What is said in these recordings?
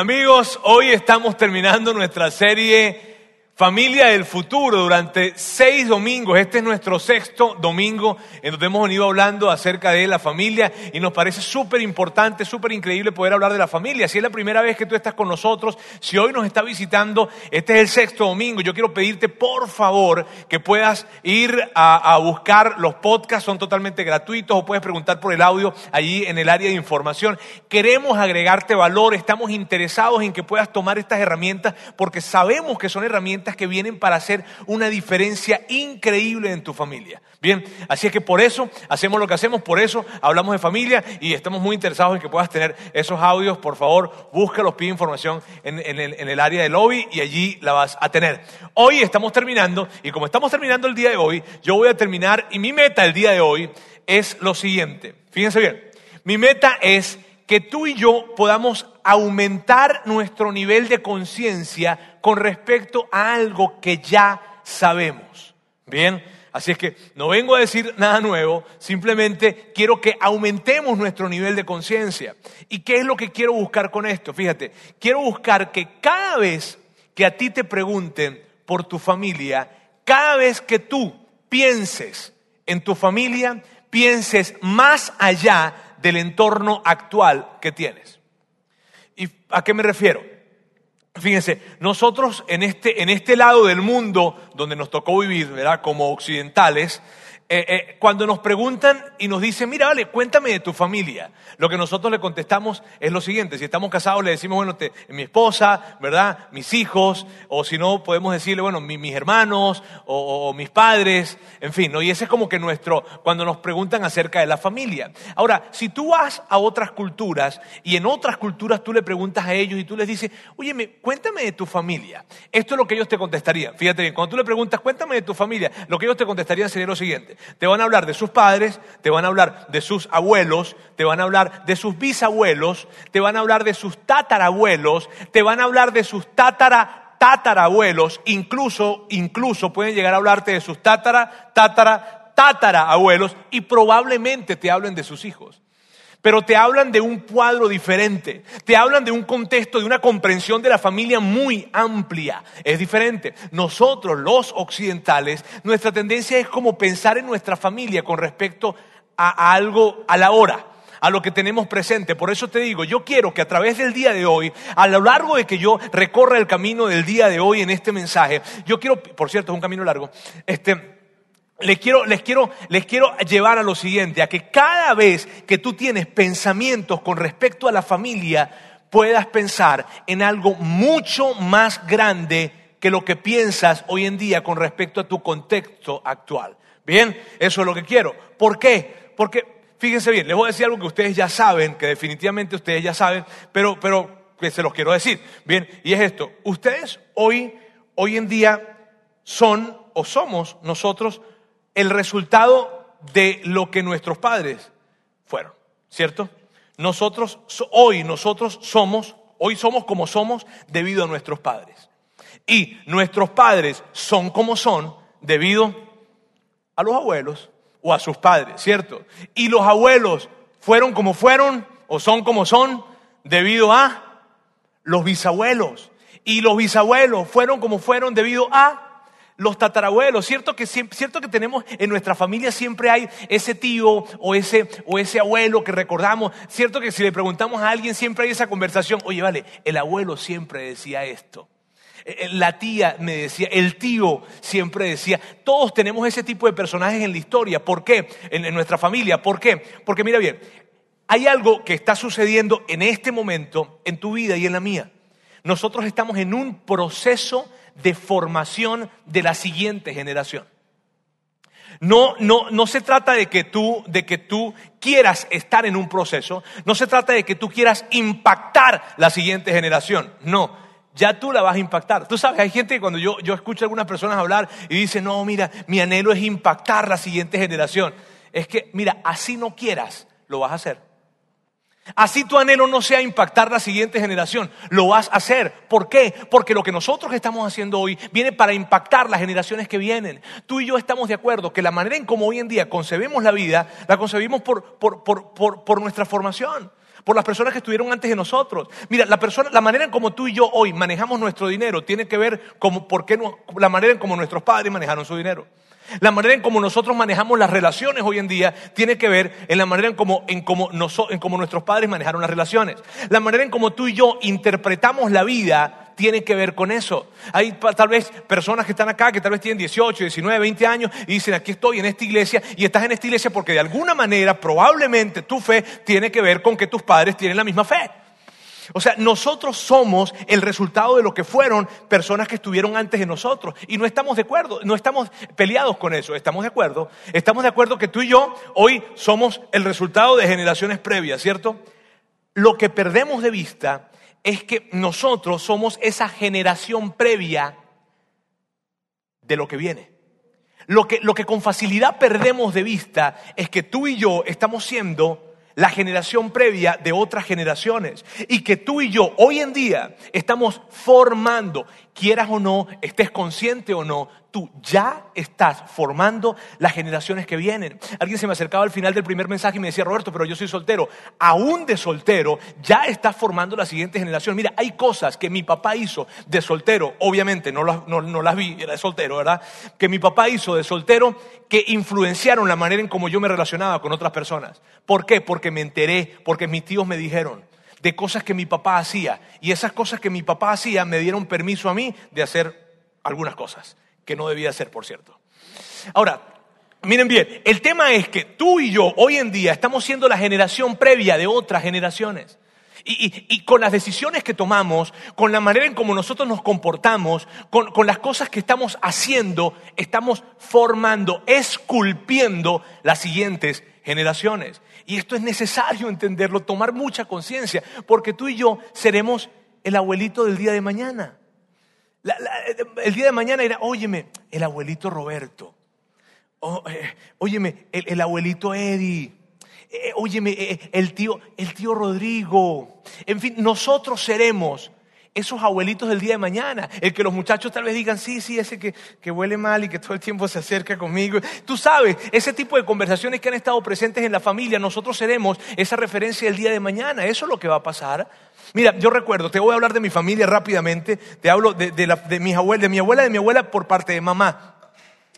amigos, hoy estamos terminando nuestra serie Familia del Futuro durante seis domingos. Este es nuestro sexto domingo en donde hemos venido hablando acerca de la familia y nos parece súper importante, súper increíble poder hablar de la familia. Si es la primera vez que tú estás con nosotros, si hoy nos está visitando, este es el sexto domingo. Yo quiero pedirte por favor que puedas ir a, buscar los podcasts, son totalmente gratuitos o puedes preguntar por el audio allí en el área de información. Queremos agregarte valor, estamos interesados en que puedas tomar estas herramientas porque sabemos que son herramientas que vienen para hacer una diferencia increíble en tu familia. Bien, así es que por eso hacemos lo que hacemos, por eso hablamos de familia y estamos muy interesados en que puedas tener esos audios. Por favor, búscalos, pide información en, el, en el área de lobby y allí la vas a tener. Hoy estamos terminando y como estamos terminando el día de hoy, yo voy a terminar y mi meta el día de hoy es lo siguiente. Fíjense bien, mi meta es que tú y yo podamos aumentar nuestro nivel de conciencia con respecto a algo que ya sabemos. Bien, así es que no vengo a decir nada nuevo, simplemente quiero que aumentemos nuestro nivel de conciencia. ¿Y qué es lo que quiero buscar con esto? Fíjate, quiero buscar que cada vez que a ti te pregunten por tu familia, cada vez que tú pienses en tu familia, pienses más allá del entorno actual que tienes. ¿Y a qué me refiero? Fíjense, nosotros en este, en este lado del mundo donde nos tocó vivir, ¿verdad? Como occidentales, eh, eh, cuando nos preguntan y nos dicen, mira, vale, cuéntame de tu familia, lo que nosotros le contestamos es lo siguiente, si estamos casados le decimos, bueno, mi esposa, ¿verdad? Mis hijos, o si no, podemos decirle, bueno, mis hermanos, o, mis padres, en fin, ¿no? Y ese es como que nuestro, cuando nos preguntan acerca de la familia. Ahora, si tú vas a otras culturas y en otras culturas tú le preguntas a ellos y tú les dices, oye, cuéntame de tu familia, esto es lo que ellos te contestarían. Fíjate bien, cuando tú le preguntas, cuéntame de tu familia, lo que ellos te contestarían sería lo siguiente. Te van a hablar de sus padres, te van a hablar de sus abuelos, te van a hablar de sus bisabuelos, te van a hablar de sus tatarabuelos, te van a hablar de sus tatara tatarabuelos, incluso, incluso pueden llegar a hablarte de sus tatara, tatara, tatarabuelos y probablemente te hablen de sus hijos pero te hablan de un cuadro diferente, te hablan de un contexto, de una comprensión de la familia muy amplia. Es diferente. Nosotros, los occidentales, nuestra tendencia es como pensar en nuestra familia con respecto a, algo, a la hora a lo que tenemos presente. Por eso te digo, yo quiero que a través del día de hoy, a lo largo de que yo recorra el camino del día de hoy en este mensaje, yo quiero, por cierto, es un camino largo, este, les quiero, les, quiero, les quiero llevar a lo siguiente, a que cada vez que tú tienes pensamientos con respecto a la familia, puedas pensar en algo mucho más grande que lo que piensas hoy en día con respecto a tu contexto actual. Bien, eso es lo que quiero. ¿Por qué? Porque, fíjense bien, les voy a decir algo que ustedes ya saben, que definitivamente ustedes ya saben, pero, pero que se los quiero decir. Bien, y es esto, ustedes hoy, hoy en día son o somos nosotros el resultado de lo que nuestros padres fueron, ¿cierto? Nosotros, hoy nosotros somos, hoy somos como somos debido a nuestros padres. Y nuestros padres son como son debido a los abuelos o a sus padres, ¿cierto? Y los abuelos fueron como fueron o son como son debido a los bisabuelos. Y los bisabuelos fueron como fueron debido a los tatarabuelos, ¿cierto que, cierto que tenemos en nuestra familia siempre hay ese tío o ese, o ese abuelo que recordamos, cierto que si le preguntamos a alguien siempre hay esa conversación, oye, vale, el abuelo siempre decía esto. Eh, eh, la tía me decía, el tío siempre decía, todos tenemos ese tipo de personajes en la historia. ¿Por qué? En, en nuestra familia. ¿Por qué? Porque mira bien, hay algo que está sucediendo en este momento en tu vida y en la mía. Nosotros estamos en un proceso de formación de la siguiente generación. No, no, no se trata de que, tú, de que tú quieras estar en un proceso, no se trata de que tú quieras impactar la siguiente generación, no, ya tú la vas a impactar. Tú sabes, hay gente que cuando yo, yo escucho a algunas personas hablar y dicen, no, mira, mi anhelo es impactar la siguiente generación. Es que, mira, así no quieras, lo vas a hacer. Así tu anhelo no sea impactar la siguiente generación, lo vas a hacer. ¿Por qué? Porque lo que nosotros estamos haciendo hoy viene para impactar las generaciones que vienen. Tú y yo estamos de acuerdo que la manera en cómo hoy en día concebimos la vida, la concebimos por, por, por, por nuestra formación. por las personas que estuvieron antes de nosotros. Mira, la, persona, la manera en como tú y yo hoy manejamos nuestro dinero tiene que ver con por qué la manera en como nuestros padres manejaron su dinero. La manera en como nosotros manejamos las relaciones hoy en día tiene que ver en la manera en como, en como, en como nuestros padres manejaron las relaciones. La manera en como tú y yo interpretamos la vida tiene que ver con eso. Hay tal vez personas que están acá que tal vez tienen 18, 19, 20 años y dicen, aquí estoy en esta iglesia y estás en esta iglesia porque de alguna manera probablemente tu fe tiene que ver con que tus padres tienen la misma fe. O sea, nosotros somos el resultado de lo que fueron personas que estuvieron antes de nosotros. Y no estamos de acuerdo, no estamos peleados con eso, estamos de acuerdo. Estamos de acuerdo que tú y yo hoy somos el resultado de generaciones previas, ¿cierto? Lo que perdemos de vista es que nosotros somos esa generación previa de lo que viene. Lo que, lo que con facilidad perdemos de vista es que tú y yo estamos siendo la generación previa de otras generaciones. Y que tú y yo hoy en día estamos formando, quieras o no, estés consciente o no, tú ya estás formando las generaciones que vienen. Alguien se me acercaba al final del primer mensaje y me decía, Roberto, pero yo soy soltero. Aún de soltero, ya estás formando la siguiente generación. Mira, hay cosas que mi papá hizo de soltero, obviamente no las, no, vi, era de soltero, ¿verdad? Que mi papá hizo de soltero que influenciaron la manera en cómo yo me relacionaba con otras personas. ¿Por qué? Porque me enteré, porque mis tíos me dijeron de cosas que mi papá hacía. Y esas cosas que mi papá hacía me dieron permiso a mí de hacer algunas cosas que no debía hacer, por cierto. Ahora, miren bien, el tema es que tú y yo hoy en día estamos siendo la generación previa de otras generaciones. Y, con las decisiones que tomamos, con la manera en cómo nosotros nos comportamos, con, con, las cosas que estamos haciendo, estamos formando, esculpiendo las siguientes generaciones. Y esto es necesario entenderlo, tomar mucha conciencia, porque tú y yo seremos el abuelito del día de mañana el día de mañana era, óyeme, el abuelito Roberto. Eh, óyeme, el, abuelito Eddie. Eh, óyeme, eh, el, tío, el tío Rodrigo. En fin, nosotros seremos esos abuelitos del día de mañana. El que los muchachos tal vez digan, sí, sí, ese que, que huele mal y que todo el tiempo se acerca conmigo. Tú sabes, ese tipo de conversaciones que han estado presentes en la familia, nosotros seremos esa referencia del día de mañana. Eso es lo que va a pasar. Mira, yo recuerdo, te voy a hablar de mi familia rápidamente, te hablo de, de, de mis abuelas, de mi abuela, de mi abuela por parte de mamá.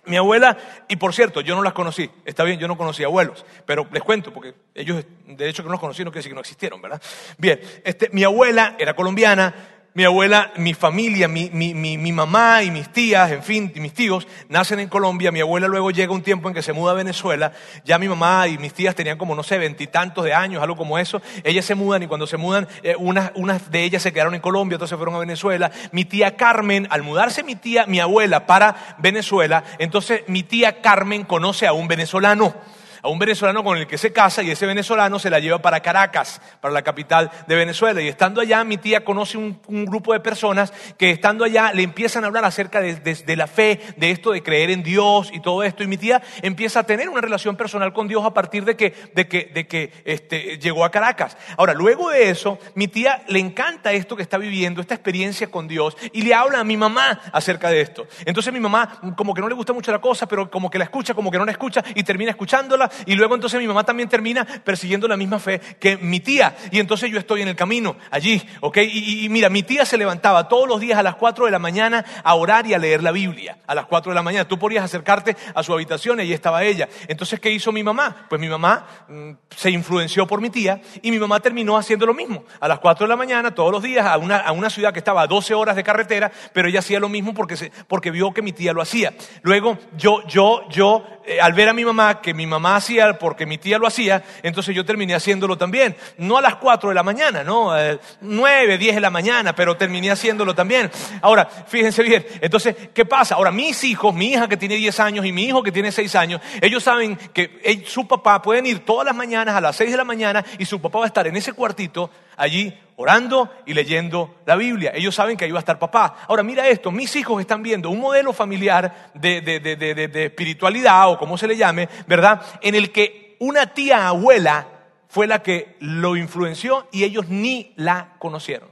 Mi abuela, y por cierto, yo no las conocí, está bien, yo no conocí abuelos, pero les cuento, porque ellos, de hecho que no los conocí, no quiere decir que no existieron, ¿verdad? Bien, este, mi abuela era colombiana, mi abuela, mi familia, mi, mi, mi, mamá y mis tías, en fin, y mis tíos, nacen en Colombia. Mi abuela luego llega un tiempo en que se muda a Venezuela. Ya mi mamá y mis tías tenían como, no sé, veintitantos de años, algo como eso. Ellas se mudan y cuando se mudan, eh, unas, unas de ellas se quedaron en Colombia, otras se fueron a Venezuela. Mi tía Carmen, al mudarse mi tía, mi abuela para Venezuela, entonces mi tía Carmen conoce a un venezolano a un venezolano con el que se casa y ese venezolano se la lleva para Caracas, para la capital de Venezuela. Y estando allá, mi tía conoce un, grupo de personas que estando allá le empiezan a hablar acerca de, la fe, de esto de creer en Dios y todo esto. Y mi tía empieza a tener una relación personal con Dios a partir de que, de que, de que este, llegó a Caracas. Ahora, luego de eso, mi tía le encanta esto que está viviendo, esta experiencia con Dios, y le habla a mi mamá acerca de esto. Entonces mi mamá como que no le gusta mucho la cosa, pero como que la escucha, como que no la escucha, y termina escuchándola y luego entonces mi mamá también termina persiguiendo la misma fe que mi tía. Y entonces yo estoy en el camino allí, ¿ok? Y, mira, mi tía se levantaba todos los días a las 4 de la mañana a orar y a leer la Biblia. A las 4 de la mañana. Tú podías acercarte a su habitación y allí estaba ella. Entonces, ¿qué hizo mi mamá? Pues mi mamá mm, se influenció por mi tía y mi mamá terminó haciendo lo mismo. A las 4 de la mañana, todos los días, a una, a una ciudad que estaba a 12 horas de carretera, pero ella hacía lo mismo porque, se, porque vio que mi tía lo hacía. Luego, yo, yo, yo, eh, al ver a mi mamá, que mi mamá hacía porque mi tía lo hacía, entonces yo terminé haciéndolo también. No a las 4 de la mañana, no, a 9, 10 de la mañana, pero terminé haciéndolo también. Ahora, fíjense bien, entonces, ¿qué pasa? Ahora, mis hijos, mi hija que tiene 10 años y mi hijo que tiene 6 años, ellos saben que su papá pueden ir todas las mañanas a las 6 de la mañana y su papá va a estar en ese cuartito allí orando y leyendo la Biblia. Ellos saben que ahí va a estar papá. Ahora, mira esto, mis hijos están viendo un modelo familiar de, de, espiritualidad o como se le llame, ¿verdad? En el que una tía abuela fue la que lo influenció y ellos ni la conocieron.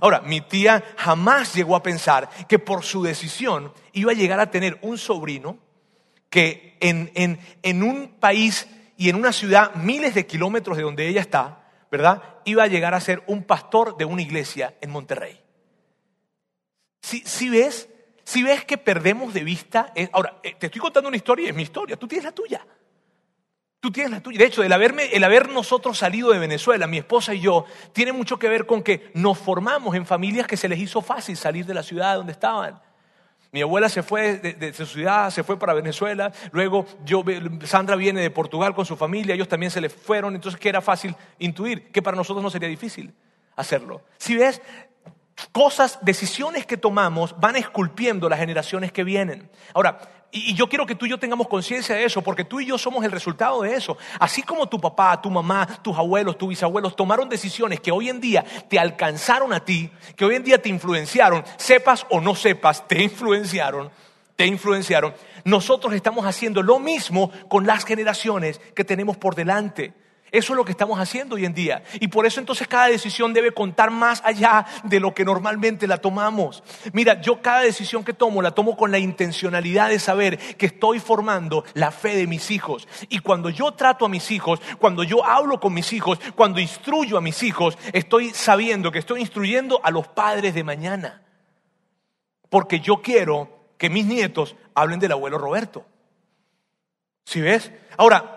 Ahora, mi tía jamás llegó a pensar que por su decisión iba a llegar a tener un sobrino que en, en, en un país y en una ciudad miles de kilómetros de donde ella está, ¿verdad? Iba a llegar a ser un pastor de una iglesia en Monterrey. Si, ves, si ves que perdemos de vista, ahora, eh, te estoy contando una historia, es mi historia, tú tienes la tuya. Tú tienes la tuya. De hecho, el, haberme, el haber nosotros salido de Venezuela, mi esposa y yo, tiene mucho que ver con que nos formamos en familias que se les hizo fácil salir de la ciudad donde estaban. Mi abuela se fue de, su ciudad, se fue para Venezuela. Luego yo, Sandra viene de Portugal con su familia, ellos también se le fueron. Entonces, que era fácil intuir que para nosotros no sería difícil hacerlo. Si ves, cosas, decisiones que tomamos van esculpiendo las generaciones que vienen. Ahora, y yo quiero que tú y yo tengamos conciencia de eso, porque tú y yo somos el resultado de eso. Así como tu papá, tu mamá, tus abuelos, tus bisabuelos tomaron decisiones que hoy en día te alcanzaron a ti, que hoy en día te influenciaron, sepas o no sepas, te influenciaron, te influenciaron. Nosotros estamos haciendo lo mismo con las generaciones que tenemos por delante. Eso es lo que estamos haciendo hoy en día. Y por eso entonces cada decisión debe contar más allá de lo que normalmente la tomamos. Mira, yo cada decisión que tomo la tomo con la intencionalidad de saber que estoy formando la fe de mis hijos. Y cuando yo trato a mis hijos, cuando yo hablo con mis hijos, cuando instruyo a mis hijos, estoy sabiendo que estoy instruyendo a los padres de mañana. Porque yo quiero que mis nietos hablen del abuelo Roberto. ¿Sí ves? Ahora,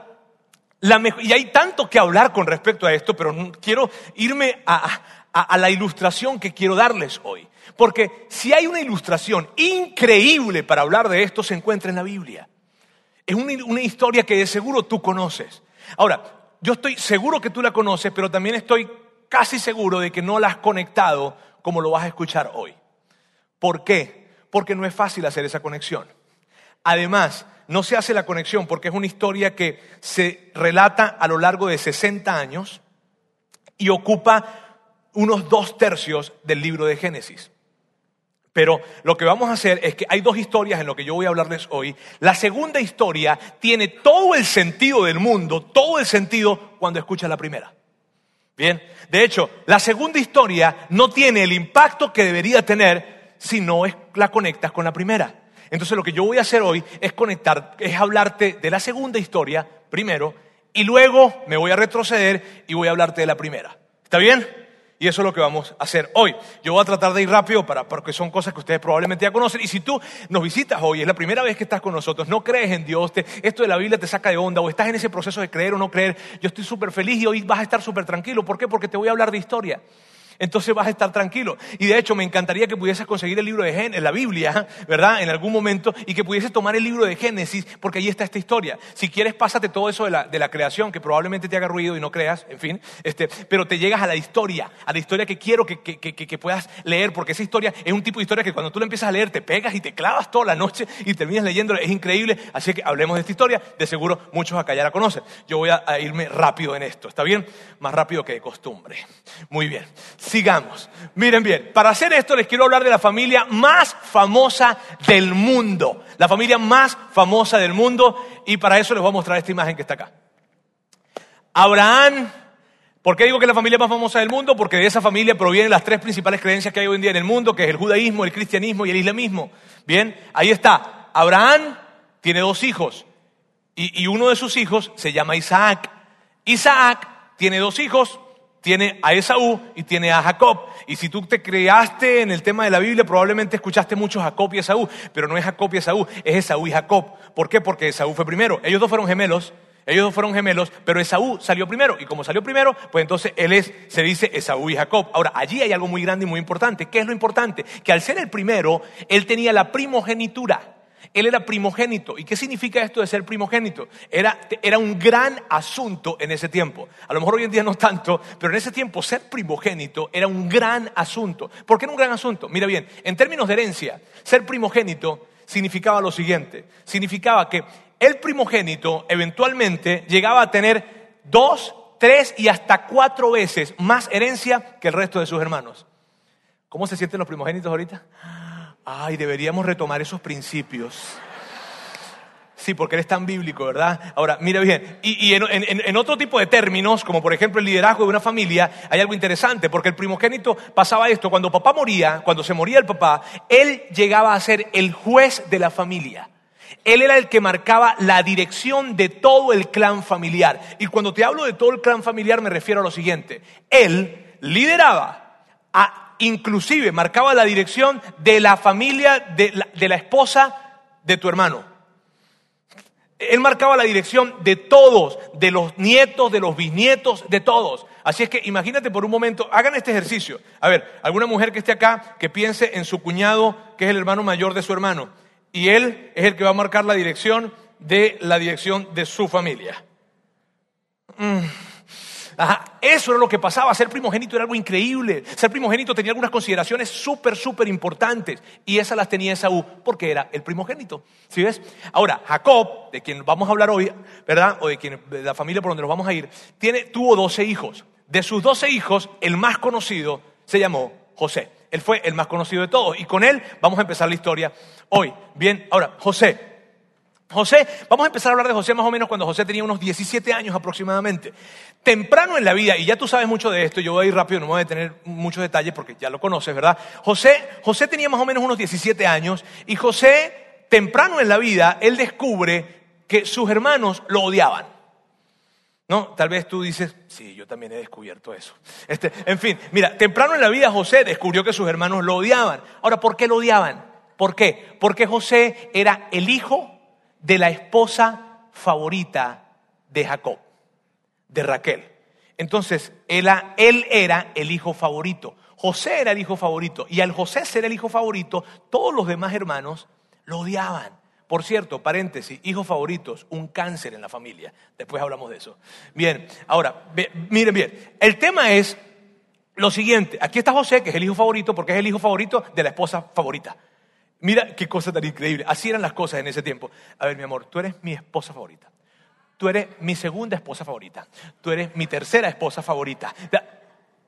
y hay tanto que hablar con respecto a esto, pero quiero irme a, la ilustración que quiero darles hoy. Porque si hay una ilustración increíble para hablar de esto, se encuentra en la Biblia. Es una, una historia que de seguro tú conoces. Ahora, yo estoy seguro que tú la conoces, pero también estoy casi seguro de que no la has conectado como lo vas a escuchar hoy. ¿Por qué? Porque no es fácil hacer esa conexión. Además, no se hace la conexión porque es una historia que se relata a lo largo de 60 años y ocupa unos dos tercios del libro de Génesis. Pero lo que vamos a hacer es que hay dos historias en lo que yo voy a hablarles hoy. La segunda historia tiene todo el sentido del mundo, todo el sentido cuando escuchas la primera. Bien, de hecho, la segunda historia no tiene el impacto que debería tener si no la conectas con la primera. Entonces lo que yo voy a hacer hoy es conectar, es hablarte de la segunda historia primero y luego me voy a retroceder y voy a hablarte de la primera. ¿Está bien? Y eso es lo que vamos a hacer hoy. Yo voy a tratar de ir rápido para, porque son cosas que ustedes probablemente ya conocen. Y si tú nos visitas hoy, es la primera vez que estás con nosotros, no crees en Dios, esto de la Biblia te saca de onda o estás en ese proceso de creer o no creer, yo estoy súper feliz y hoy vas a estar súper tranquilo. ¿Por qué? Porque te voy a hablar de historia entonces vas a estar tranquilo. Y de hecho me encantaría que pudieses conseguir el libro de Génesis, la Biblia, ¿verdad? En algún momento y que pudieses tomar el libro de Génesis porque ahí está esta historia. Si quieres, pásate todo eso de la, creación que probablemente te haga ruido y no creas, en fin, este, pero te llegas a la historia, a la historia que quiero que, que, puedas leer porque esa historia es un tipo de historia que cuando tú la empiezas a leer te pegas y te clavas toda la noche y terminas leyéndola. Es increíble. Así que hablemos de esta historia. De seguro muchos acá ya la conocen. Yo voy a, a irme rápido en esto. ¿Está bien? Más rápido que de costumbre. Muy bien sigamos. Miren bien, para hacer esto les quiero hablar de la familia más famosa del mundo. La familia más famosa del mundo y para eso les voy a mostrar esta imagen que está acá. Abraham, ¿por qué digo que es la familia más famosa del mundo? Porque de esa familia provienen las tres principales creencias que hay hoy en día en el mundo, que es el judaísmo, el cristianismo y el islamismo. Bien, ahí está. Abraham tiene dos hijos y, y uno de sus hijos se llama Isaac. Isaac tiene dos hijos, tiene a Esaú y tiene a Jacob. Y si tú te creaste en el tema de la Biblia, probablemente escuchaste mucho Jacob y Esaú, pero no es Jacob y Esaú, es Esaú y Jacob. ¿Por qué? Porque Esaú fue primero. Ellos dos fueron gemelos, ellos dos fueron gemelos, pero Esaú salió primero. Y como salió primero, pues entonces él es, se dice Esaú y Jacob. Ahora, allí hay algo muy grande y muy importante. ¿Qué es lo importante? Que al ser el primero, él tenía la primogenitura. Él era primogénito. ¿Y qué significa esto de ser primogénito? Era, era, un gran asunto en ese tiempo. A lo mejor hoy en día no tanto, pero en ese tiempo ser primogénito era un gran asunto. ¿Por qué era un gran asunto? Mira bien, en términos de herencia, ser primogénito significaba lo siguiente. Significaba que el primogénito eventualmente llegaba a tener dos, tres y hasta cuatro veces más herencia que el resto de sus hermanos. ¿Cómo se sienten los primogénitos ahorita? Ay, deberíamos retomar esos principios. Sí, porque eres tan bíblico, ¿verdad? Ahora, mira bien, y, en, otro tipo de términos, como por ejemplo el liderazgo de una familia, hay algo interesante, porque el primogénito pasaba esto, cuando papá moría, cuando se moría el papá, él llegaba a ser el juez de la familia. Él era el que marcaba la dirección de todo el clan familiar. Y cuando te hablo de todo el clan familiar me refiero a lo siguiente. Él lideraba, inclusive marcaba la dirección de la familia de la esposa de tu hermano. Él marcaba la dirección de todos, de los nietos, de los bisnietos, de todos. Así es que imagínate por un momento, hagan este ejercicio. A ver, alguna mujer que esté acá que piense en su cuñado, que es el hermano mayor de su hermano, y él es el que va a marcar la dirección de la dirección de su familia. Mm. Eso era lo que pasaba. Ser primogénito era algo increíble. Ser primogénito tenía algunas consideraciones súper, súper importantes. Y esas las tenía Esaú porque era el primogénito. ¿Sí ves? Ahora, Jacob, de quien vamos a hablar hoy, ¿verdad? O de, quien, de la familia por donde nos vamos a ir, tiene, tuvo 12 hijos. De sus 12 hijos, el más conocido se llamó José. Él fue el más conocido de todos. Y con él vamos a empezar la historia hoy. Bien, ahora, José. José, vamos a empezar a hablar de José más o menos cuando José tenía unos 17 años aproximadamente. Temprano en la vida, y ya tú sabes mucho de esto, yo voy a ir rápido, no voy a tener muchos detalles porque ya lo conoces, ¿verdad? José, José tenía más o menos unos 17 años y José, temprano en la vida, él descubre que sus hermanos lo odiaban. No, tal vez tú dices, sí, yo también he descubierto eso. Este, en fin, mira, temprano en la vida José descubrió que sus hermanos lo odiaban. Ahora, ¿por qué lo odiaban? ¿Por qué? Porque José era el hijo de la esposa favorita de Jacob, de Raquel. Entonces, él, él, era el hijo favorito. José era el hijo favorito. Y al José ser el hijo favorito, todos los demás hermanos lo odiaban. Por cierto, paréntesis, hijos favoritos, un cáncer en la familia. Después hablamos de eso. Bien, ahora, miren bien, el tema es lo siguiente. Aquí está José, que es el hijo favorito, porque es el hijo favorito de la esposa favorita. Mira qué cosa tan increíble. Así eran las cosas en ese tiempo. A ver, mi amor, tú eres mi esposa favorita. Tú eres mi segunda esposa favorita. Tú eres mi tercera esposa favorita.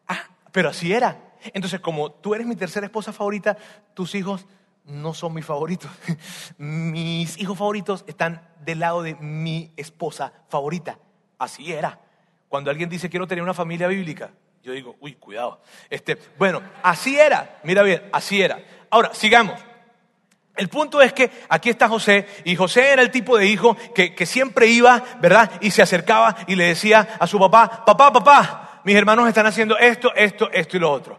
Ah, pero así era. Entonces, como tú eres mi tercera esposa favorita, tus hijos no son mis favoritos. Mis hijos favoritos están del lado de mi esposa favorita. Así era. Cuando alguien dice quiero tener una familia bíblica, yo digo, uy, cuidado. Este, bueno, así era. Mira bien, así era. Ahora, sigamos. El punto es que aquí está José y José era el tipo de hijo que, siempre iba, ¿verdad? Y se acercaba y le decía a su papá, papá, papá, mis hermanos están haciendo esto, esto, esto y lo otro.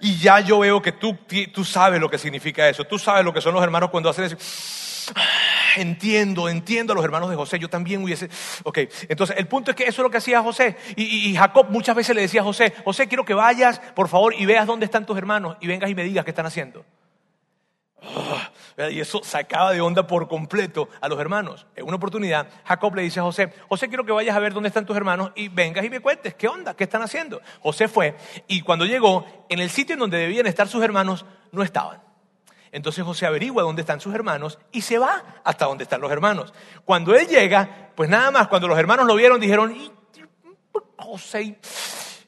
Y ya yo veo que tú, tú sabes lo que significa eso, tú sabes lo que son los hermanos cuando hacen eso. Entiendo, entiendo a los hermanos de José, yo también hubiese... Ok, entonces el punto es que eso es lo que hacía José. Y, y Jacob muchas veces le decía a José, José, quiero que vayas, por favor, y veas dónde están tus hermanos y vengas y me digas qué están haciendo. Y eso sacaba de onda por completo a los hermanos. En una oportunidad, Jacob le dice a José, José, quiero que vayas a ver dónde están tus hermanos y vengas y me cuentes, ¿qué onda? ¿Qué están haciendo? José fue y cuando llegó, en el sitio en donde debían estar sus hermanos, no estaban. Entonces José averigua dónde están sus hermanos y se va hasta donde están los hermanos. Cuando él llega, pues nada más, cuando los hermanos lo vieron, dijeron, José,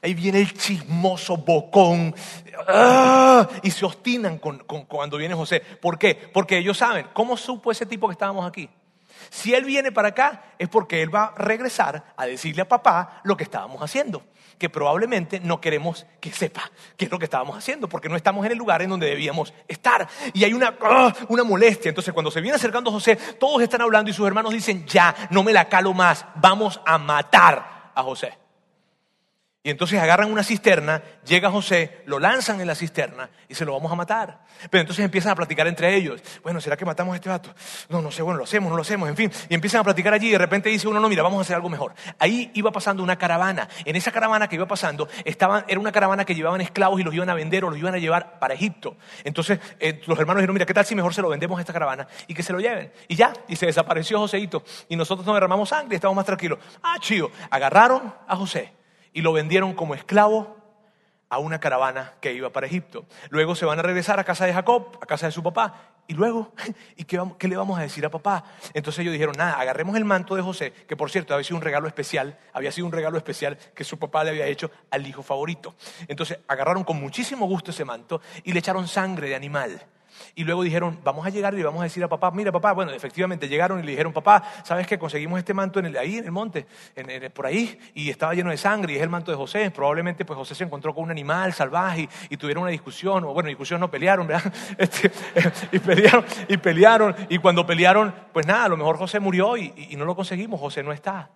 ahí viene el chismoso bocón, ¡Ah! y se obstinan con, cuando viene José. ¿Por qué? Porque ellos saben, ¿cómo supo ese tipo que estábamos aquí? Si él viene para acá es porque él va a regresar a decirle a papá lo que estábamos haciendo, que probablemente no queremos que sepa qué es lo que estábamos haciendo, porque no estamos en el lugar en donde debíamos estar. Y hay una, ¡ah! una molestia. Entonces cuando se viene acercando José, todos están hablando y sus hermanos dicen, ya, no me la calo más, vamos a matar a José. Y entonces agarran una cisterna, llega José, lo lanzan en la cisterna y se lo vamos a matar. Pero entonces empiezan a platicar entre ellos. Bueno, ¿será que matamos a este vato? No, no sé, bueno, lo hacemos, no lo hacemos, en fin. Y empiezan a platicar allí y de repente dice uno, no, mira, vamos a hacer algo mejor. Ahí iba pasando una caravana. En esa caravana que iba pasando, estaban, era una caravana que llevaban esclavos y los iban a vender o los iban a llevar para Egipto. Entonces eh, los hermanos dijeron, mira, ¿qué tal si mejor se lo vendemos a esta caravana y que se lo lleven? Y ya, y se desapareció Joséito. Y nosotros no derramamos sangre estamos más tranquilos. Ah, chido. Agarraron a José y lo vendieron como esclavo a una caravana que iba para Egipto. Luego se van a regresar a casa de Jacob, a casa de su papá. Y luego, ¿y qué, qué, le vamos a decir a papá? Entonces ellos dijeron, nada, agarremos el manto de José, que por cierto había sido un regalo especial, había sido un regalo especial que su papá le había hecho al hijo favorito. Entonces agarraron con muchísimo gusto ese manto y le echaron sangre de animal. Y luego dijeron, vamos a llegar y le vamos a decir a papá, mira papá, bueno, efectivamente llegaron y le dijeron, papá, ¿sabes que conseguimos este manto en el, ahí en el monte, por ahí, y estaba lleno de sangre y es el manto de José? Probablemente pues José se encontró con un animal salvaje y, tuvieron una discusión, o bueno, discusión no pelearon, ¿verdad? Este, y pelearon, y pelearon, y cuando pelearon, pues nada, a lo mejor José murió y no lo conseguimos, José no está.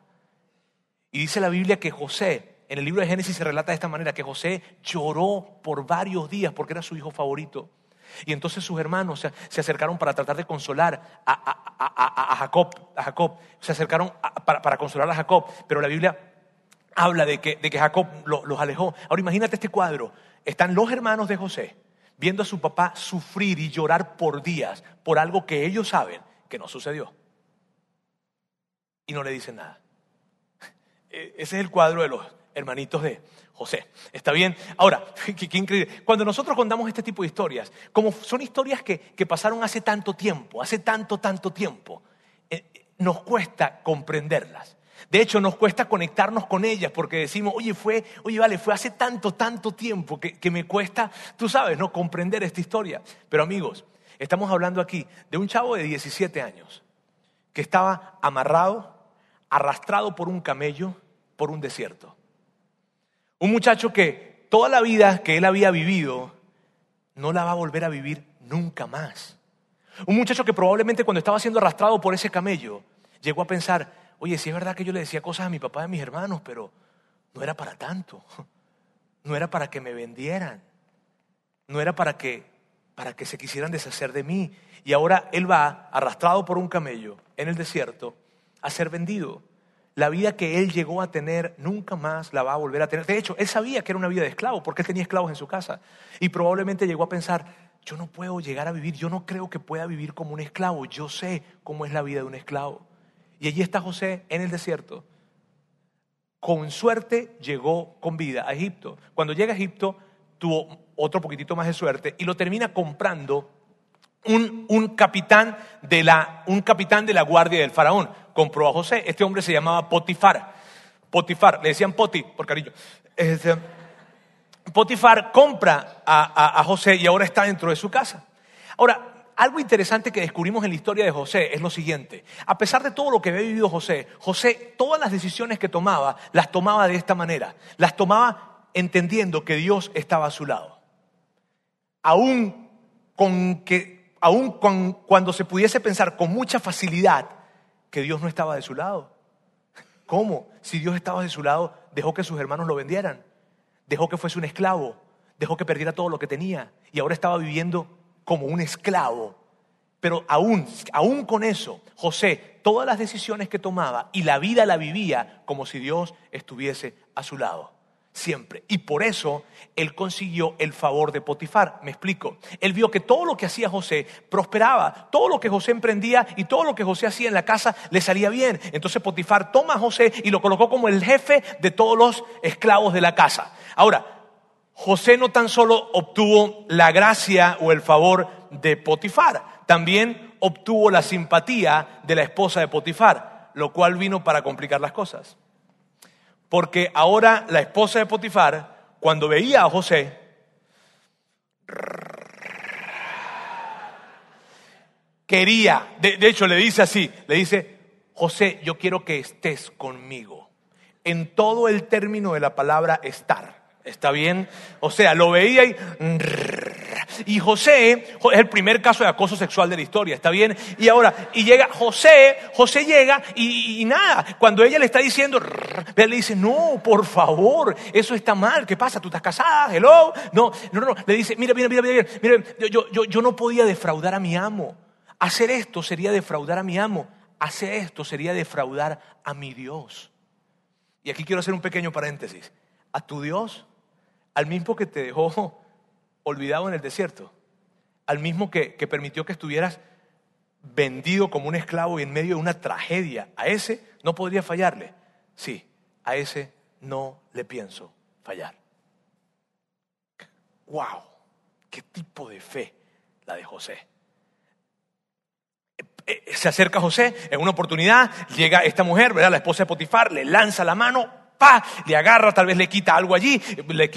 Y dice la Biblia que José, en el libro de Génesis se relata de esta manera, que José lloró por varios días porque era su hijo favorito. Y entonces sus hermanos se, acercaron para tratar de consolar a, Jacob. Se acercaron para, consolar a Jacob. Pero la Biblia habla de que, de que Jacob los alejó. Ahora imagínate este cuadro. Están los hermanos de José viendo a su papá sufrir y llorar por días por algo que ellos saben que no sucedió. Y no le dicen nada. E, ese es el cuadro de los hermanitos de, José. ¿Está bien? Ahora, qué, increíble. Cuando nosotros contamos este tipo de historias, como son historias que, pasaron hace tanto tiempo, hace tanto, tanto tiempo, eh, nos cuesta comprenderlas. De hecho, nos cuesta conectarnos con ellas porque decimos, oye, fue, oye, vale, fue hace tanto, tanto tiempo que, que me cuesta, tú sabes, no comprender esta historia. Pero amigos, estamos hablando aquí de un chavo de 17 años que estaba amarrado, arrastrado por un camello por un desierto. Un muchacho que toda la vida que él había vivido no la va a volver a vivir nunca más. Un muchacho que probablemente cuando estaba siendo arrastrado por ese camello llegó a pensar, oye, si es verdad que yo le decía cosas a mi papá y a mis hermanos, pero no era para tanto. No era para que me vendieran. No era para que, para que se quisieran deshacer de mí. Y ahora él va arrastrado por un camello en el desierto a ser vendido. La vida que él llegó a tener nunca más la va a volver a tener. De hecho, él sabía que era una vida de esclavo porque él tenía esclavos en su casa. Y probablemente llegó a pensar, yo no puedo llegar a vivir, yo no creo que pueda vivir como un esclavo, yo sé cómo es la vida de un esclavo. Y allí está José en el desierto. Con suerte llegó con vida a Egipto. Cuando llega a Egipto tuvo otro poquitito más de suerte y lo termina comprando un, un, capitán de la, un capitán de la guardia del faraón compró a José. Este hombre se llamaba Potifar. Potifar, le decían Poti, por cariño. Este, Potifar compra a, José y ahora está dentro de su casa. Ahora, algo interesante que descubrimos en la historia de José es lo siguiente. A pesar de todo lo que había vivido José, José todas las decisiones que tomaba las tomaba de esta manera. Las tomaba entendiendo que Dios estaba a su lado. Aún, con que, aún cuando se pudiese pensar con mucha facilidad que Dios no estaba de su lado. ¿Cómo? Si Dios estaba de su lado, dejó que sus hermanos lo vendieran, dejó que fuese un esclavo, dejó que perdiera todo lo que tenía y ahora estaba viviendo como un esclavo. Pero aún, aún con eso, José, todas las decisiones que tomaba y la vida la vivía como si Dios estuviese a su lado siempre. Y por eso él consiguió el favor de Potifar. Me explico. Él vio que todo lo que hacía José prosperaba, todo lo que José emprendía y todo lo que José hacía en la casa le salía bien. Entonces Potifar toma a José y lo colocó como el jefe de todos los esclavos de la casa. Ahora, José no tan solo obtuvo la gracia o el favor de Potifar, también obtuvo la simpatía de la esposa de Potifar, lo cual vino para complicar las cosas. Porque ahora la esposa de Potifar, cuando veía a José, quería, de, hecho le dice así, le dice, José, yo quiero que estés conmigo. En todo el término de la palabra estar. ¿Está bien? O sea, lo veía y y José es el primer caso de acoso sexual de la historia, ¿está bien? Y ahora, y llega José, José llega y, nada, cuando ella le está diciendo, él le dice, no, por favor, eso está mal, ¿qué pasa? ¿Tú estás casada? Hello? No, no, no, le dice, mira, mira, mira, mira, mira yo, yo, yo no podía defraudar a mi amo. Hacer esto sería defraudar a mi amo. Hacer esto sería defraudar a mi Dios. Y aquí quiero hacer un pequeño paréntesis. A tu Dios, al mismo que te dejó olvidado en el desierto, al mismo que, permitió que estuvieras vendido como un esclavo y en medio de una tragedia, a ese no podría fallarle. Sí, a ese no le pienso fallar. ¡Wow! ¿Qué tipo de fe la de José? Eh, se acerca José en una oportunidad, llega esta mujer, ¿verdad? la esposa de Potifar, le lanza la mano, le agarra, tal vez le quita algo allí,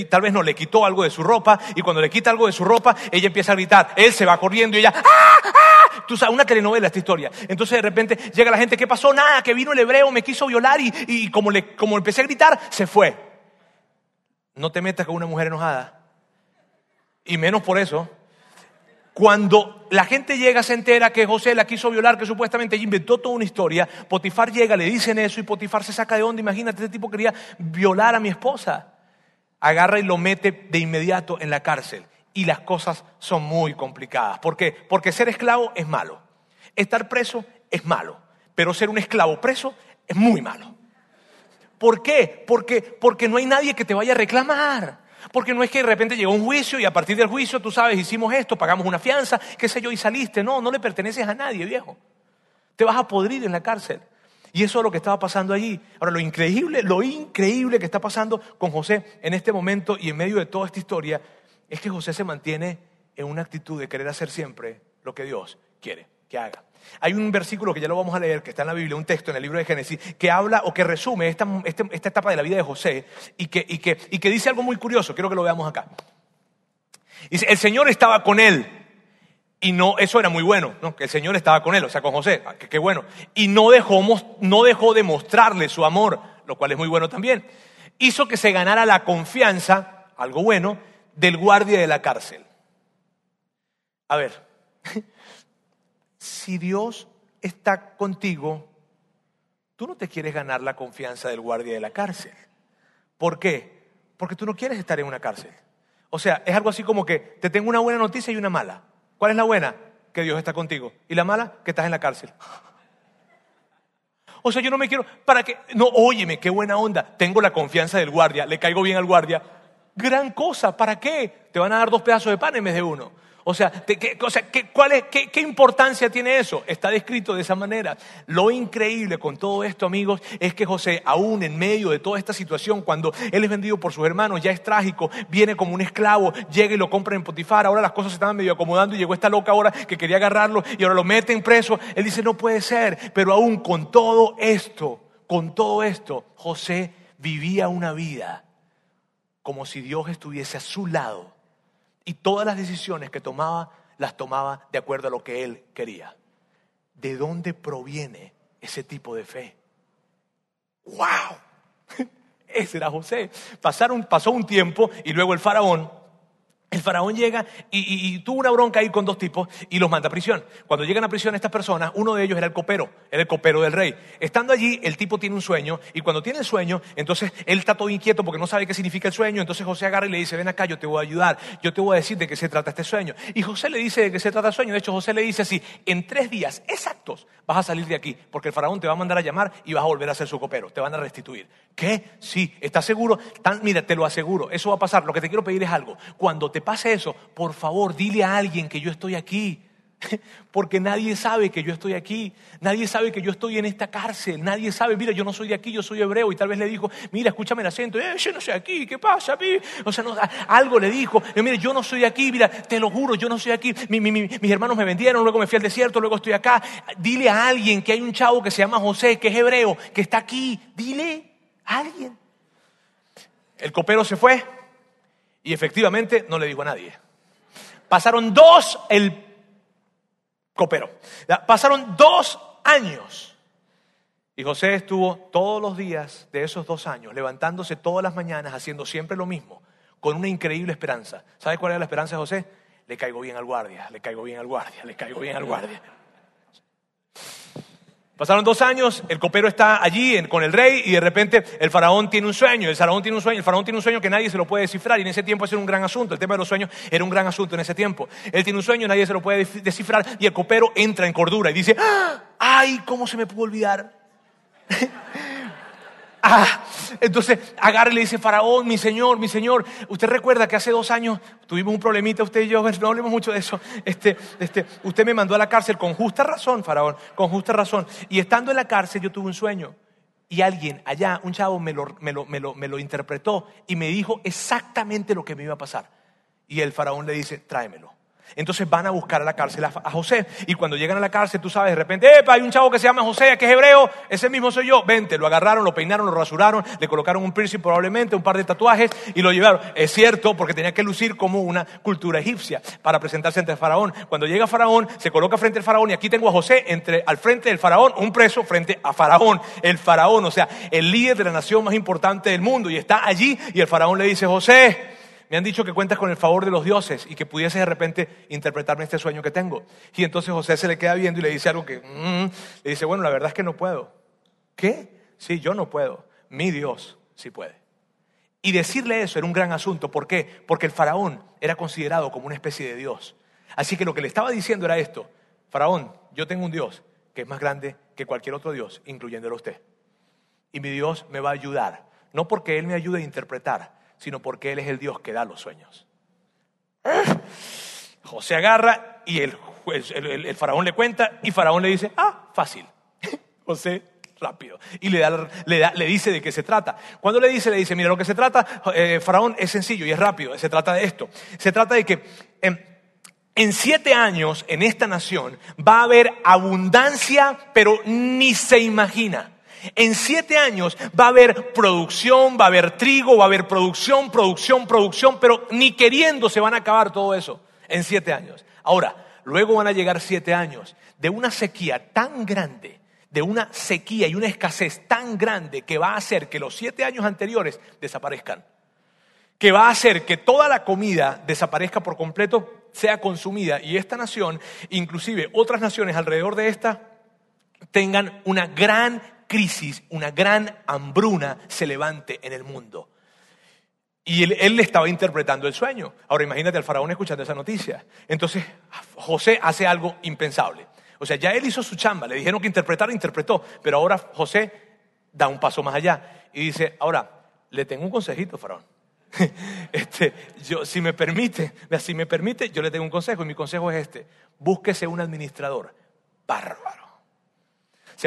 tal vez no le quitó algo de su ropa, y cuando le quita algo de su ropa, ella empieza a gritar, él se va corriendo y ella, ¡ah! ¡ah! Tú sabes, una telenovela esta historia. Entonces de repente llega la gente, ¿qué pasó? Nada, que vino el hebreo, me quiso violar y, y como, le, como empecé a gritar, se fue. No te metas con una mujer enojada. Y menos por eso. Cuando la gente llega, se entera que José la quiso violar, que supuestamente inventó toda una historia, Potifar llega, le dicen eso y Potifar se saca de onda. Imagínate, este tipo quería violar a mi esposa. Agarra y lo mete de inmediato en la cárcel. Y las cosas son muy complicadas. ¿Por qué? Porque ser esclavo es malo. Estar preso es malo. Pero ser un esclavo preso es muy malo. ¿Por qué? Porque, porque no hay nadie que te vaya a reclamar. Porque no es que de repente llegó un juicio y a partir del juicio, tú sabes, hicimos esto, pagamos una fianza, qué sé yo, y saliste. No, no le perteneces a nadie, viejo. Te vas a podrir en la cárcel. Y eso es lo que estaba pasando allí. Ahora, lo increíble, lo increíble que está pasando con José en este momento y en medio de toda esta historia es que José se mantiene en una actitud de querer hacer siempre lo que Dios quiere haga. Hay un versículo que ya lo vamos a leer, que está en la Biblia, un texto en el libro de Génesis, que habla o que resume esta, este- esta etapa de la vida de José y que, y, que, y que dice algo muy curioso. Quiero que lo veamos acá. Dice, el Señor estaba con él. Y no, eso era muy bueno, ¿no? que el Señor estaba con él, o sea, con José, ah, qué bueno. Y no dejó, no dejó de mostrarle su amor, lo cual es muy bueno también. Hizo que se ganara la confianza, algo bueno, del guardia de la cárcel. A ver, si Dios está contigo, tú no te quieres ganar la confianza del guardia de la cárcel. ¿Por qué? Porque tú no quieres estar en una cárcel. O sea, es algo así como que te tengo una buena noticia y una mala. ¿Cuál es la buena? Que Dios está contigo. ¿Y la mala? Que estás en la cárcel. O sea, yo no me quiero, ¿para qué? No, óyeme, qué buena onda. Tengo la confianza del guardia, le caigo bien al guardia. Gran cosa, ¿para qué? Te van a dar dos pedazos de pan en vez de uno. O sea, ¿qué, o sea, ¿qué, cuál qué, qué importancia tiene eso? Está descrito de esa manera. Lo increíble con todo esto, amigos, es que José, aún en medio de toda esta situación, cuando él es vendido por sus hermanos, ya es trágico, viene como un esclavo, llega y lo compra en Potifar, ahora las cosas se estaban medio acomodando y llegó esta loca ahora que quería agarrarlo y ahora lo meten preso. Él dice, no puede ser, pero aún con todo esto, con todo esto, José vivía una vida como si Dios estuviese a su lado y todas las decisiones que tomaba las tomaba de acuerdo a lo que él quería. ¿De dónde proviene ese tipo de fe? ¡Wow! Ese era José. Pasaron, pasó un tiempo y luego el faraón el faraón llega y, tuvo una bronca ahí con dos tipos y los manda a prisión. Cuando llegan a prisión estas personas, uno de ellos era el copero, era el copero del rey. Estando allí, el tipo tiene un sueño y cuando tiene el sueño, entonces él está todo inquieto porque no sabe qué significa el sueño. Entonces José agarra y le dice, ven acá, yo te voy a ayudar, yo te voy a decir de qué se trata este sueño. Y José le dice de qué se trata el sueño. De hecho, José le dice así, en tres días exactos vas a salir de aquí porque el faraón te va a mandar a llamar y vas a volver a ser su copero, te van a restituir. ¿Qué? Sí, ¿estás seguro? Tan- mira, te lo aseguro, eso va a pasar. Lo que te quiero pedir es algo. Cuando te pase eso, por favor, dile a alguien que yo estoy aquí. Porque nadie sabe que yo estoy aquí, nadie sabe que yo estoy en esta cárcel, nadie sabe, mira, yo no soy de aquí, yo soy hebreo, y tal vez le dijo, mira, escúchame el acento, eh, yo no soy aquí, ¿qué pasa? pi?". O sea, algo le dijo, mira, yo no soy de aquí, mira, te lo juro, yo no soy aquí, mi- mi- mis hermanos me vendieron, luego me fui al desierto, luego estoy acá. Dile a alguien que hay un chavo que se llama José, que es hebreo, que está aquí, dile a alguien. El copero se fue y efectivamente no le dijo a nadie. Pasaron dos, el copero. Pasaron dos años. Y José estuvo todos los días de esos dos años, levantándose todas las mañanas, haciendo siempre lo mismo, con una increíble esperanza. ¿Sabes cuál era la esperanza de José? Le caigo bien al guardia, le caigo bien al guardia, le caigo bien al guardia. Pasaron dos años, el copero está allí con el rey y de repente el faraón tiene un sueño, el faraón tiene un sueño, el faraón tiene un sueño que nadie se lo puede descifrar y en ese tiempo ese era un gran asunto, el tema de los sueños era un gran asunto en ese tiempo. Él tiene un sueño, nadie se lo puede descifrar y el copero entra en cordura y dice, ¡Ah! ¡ay, cómo se me pudo olvidar! Ah, entonces agarra y le dice, Faraón, mi señor, mi señor, usted recuerda que hace dos años tuvimos un problemita usted y yo, no hablemos mucho de eso. Este, este, usted me mandó a la cárcel con justa razón, Faraón, con justa razón. Y estando en la cárcel yo tuve un sueño. Y alguien allá, un chavo, me lo, me lo, me lo, me lo interpretó y me dijo exactamente lo que me iba a pasar. Y el faraón le dice, tráemelo. Entonces van a buscar a la cárcel a, José. Y cuando llegan a la cárcel, tú sabes, de repente, ¡epa! Hay un chavo que se llama José, que es hebreo, ese mismo soy yo. Vente, lo agarraron, lo peinaron, lo rasuraron, le colocaron un piercing probablemente, un par de tatuajes y lo llevaron. Es cierto, porque tenía que lucir como una cultura egipcia para presentarse ante el faraón. Cuando llega Faraón, se coloca frente al faraón y aquí tengo a José entre, al frente del faraón, un preso frente a faraón. El faraón, o sea, el líder de la nación más importante del mundo. Y está allí y el faraón le dice, José, me han dicho que cuentas con el favor de los dioses y que pudiese de repente interpretarme este sueño que tengo. Y entonces José se le queda viendo y le dice algo que, mm", le dice, bueno, la verdad es que no puedo. ¿Qué? Sí, yo no puedo. Mi Dios sí puede. Y decirle eso era un gran asunto. ¿Por qué? Porque el faraón era considerado como una especie de Dios. Así que lo que le estaba diciendo era esto. Faraón, yo tengo un Dios que es más grande que cualquier otro Dios, incluyéndolo usted. Y mi Dios me va a ayudar. No porque Él me ayude a interpretar, sino porque Él es el Dios que da los sueños. José agarra y el, faraón le cuenta y faraón le dice, ah, fácil. José, rápido. Y le, da, le, dice de qué se trata. Cuando le dice, le dice, mira, lo que se trata, eh, faraón, es sencillo y es rápido. Se trata de esto. Se trata de que en siete años en esta nación va a haber abundancia, pero ni se imagina. En siete años va a haber producción, va a haber trigo, va a haber producción, producción, producción, pero ni queriendo se van a acabar todo eso en siete años. Ahora, luego van a llegar siete años de una sequía tan grande, de una sequía y una escasez tan grande que va a hacer que los siete años anteriores desaparezcan. Que va a hacer que toda la comida desaparezca por completo, sea consumida y esta nación, inclusive otras naciones alrededor de esta, tengan una gran crisis, una gran hambruna se levante en el mundo. Y él, le estaba interpretando el sueño. Ahora imagínate al faraón escuchando esa noticia. Entonces José hace algo impensable. O sea, ya él hizo su chamba, le dijeron que interpretara, interpretó, pero ahora José da un paso más allá y dice, ahora, le tengo un consejito, faraón. Este, yo, si me permite, si me permite, yo le tengo un consejo y mi consejo es este, búsquese un administrador bárbaro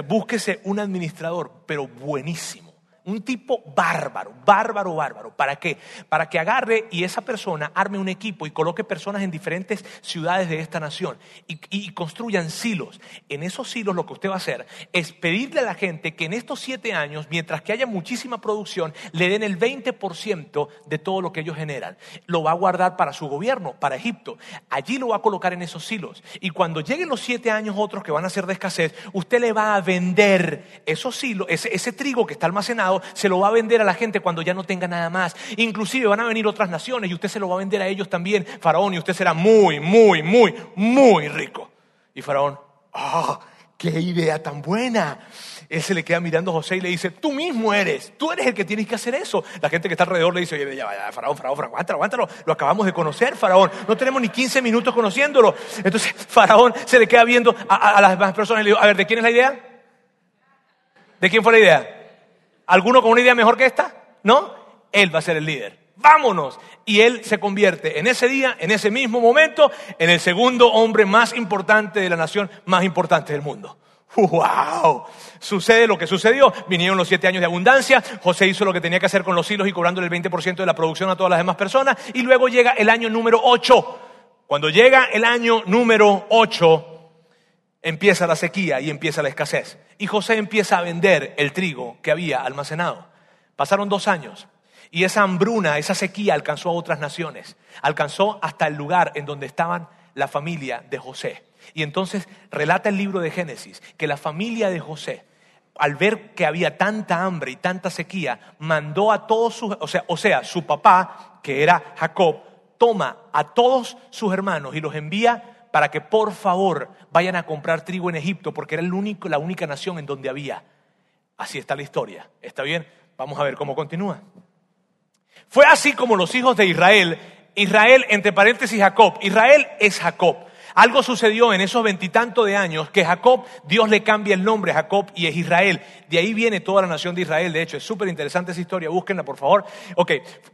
búsquese un administrador, pero buenísimo un tipo bárbaro, bárbaro, bárbaro. ¿Para qué? Para que agarre y esa persona arme un equipo y coloque personas en diferentes ciudades de esta nación y, construyan silos. En esos silos lo que usted va a hacer es pedirle a la gente que en estos siete años, mientras que haya muchísima producción, le den el 20% de todo lo que ellos generan. Lo va a guardar para su gobierno, para Egipto. Allí lo va a colocar en esos silos. Y cuando lleguen los siete años otros que van a ser de escasez, usted le va a vender esos silos, ese trigo que está almacenado se lo va a vender a la gente cuando ya no tenga nada más. Inclusive van a venir otras naciones y usted se lo va a vender a ellos también, Faraón, y usted será muy, muy, muy, muy rico. Y Faraón, ¡ah! ¡Qué idea tan buena! Él se le queda mirando a José y le dice, tú mismo eres, tú eres el que tienes que hacer eso. La gente que está alrededor le dice, oye, ya, ya, faraón, faraón, aguántalo, aguántalo, lo acabamos de conocer, faraón, no tenemos ni 15 minutos conociéndolo. Entonces, faraón se le queda viendo a, a las demás personas y le dice, a ver, ¿de quién es la idea? ¿De quién fue la idea? ¿Alguno con una idea mejor que esta? ¿No? Él va a ser el líder. Vámonos. Y él se convierte en ese día, en ese mismo momento, en el segundo hombre más importante de la nación, más importante del mundo. ¡Wow! Sucede lo que sucedió. Vinieron los siete años de abundancia. José hizo lo que tenía que hacer con los hilos y cobrándole el 20% de la producción a todas las demás personas. Y luego llega el año número 8. Cuando llega el año número 8, empieza la sequía y empieza la escasez. Y José empieza a vender el trigo que había almacenado. Pasaron dos años y esa hambruna, esa sequía alcanzó a otras naciones. Alcanzó hasta el lugar en donde estaban la familia de José. Y entonces relata el libro de Génesis que la familia de José, al ver que había tanta hambre y tanta sequía, mandó a todos sus, o sea, o sea, su papá, que era Jacob, toma a todos sus hermanos y los envía para que por favor vayan a comprar trigo en Egipto, porque era el único, la única nación en donde había. Así está la historia. ¿Está bien? Vamos a ver cómo continúa. Fue así como los hijos de Israel, Israel entre paréntesis Jacob, Israel es Jacob. Algo sucedió en esos veintitantos de años que Jacob, Dios le cambia el nombre a Jacob y es Israel. De ahí viene toda la nación de Israel. De hecho, es súper interesante esa historia. Búsquenla, por favor. Ok,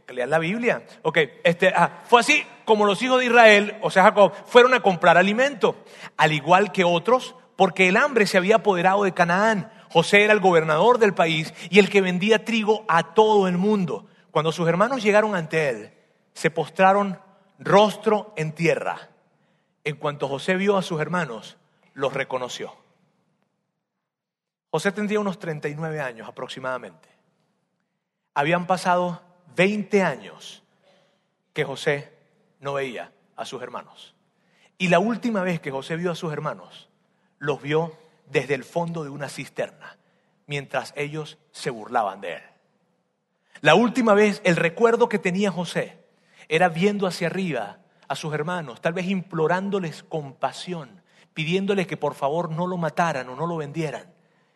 lean la Biblia. Ok, este, ah, fue así como los hijos de Israel, o sea, Jacob, fueron a comprar alimento, al igual que otros, porque el hambre se había apoderado de Canaán. José era el gobernador del país y el que vendía trigo a todo el mundo. Cuando sus hermanos llegaron ante él, se postraron rostro en tierra en cuanto José vio a sus hermanos, los reconoció. José tendría unos 39 años aproximadamente. Habían pasado 20 años que José no veía a sus hermanos. Y la última vez que José vio a sus hermanos, los vio desde el fondo de una cisterna, mientras ellos se burlaban de él. La última vez, el recuerdo que tenía José era viendo hacia arriba a sus hermanos, tal vez implorándoles compasión, pidiéndoles que por favor no lo mataran o no lo vendieran.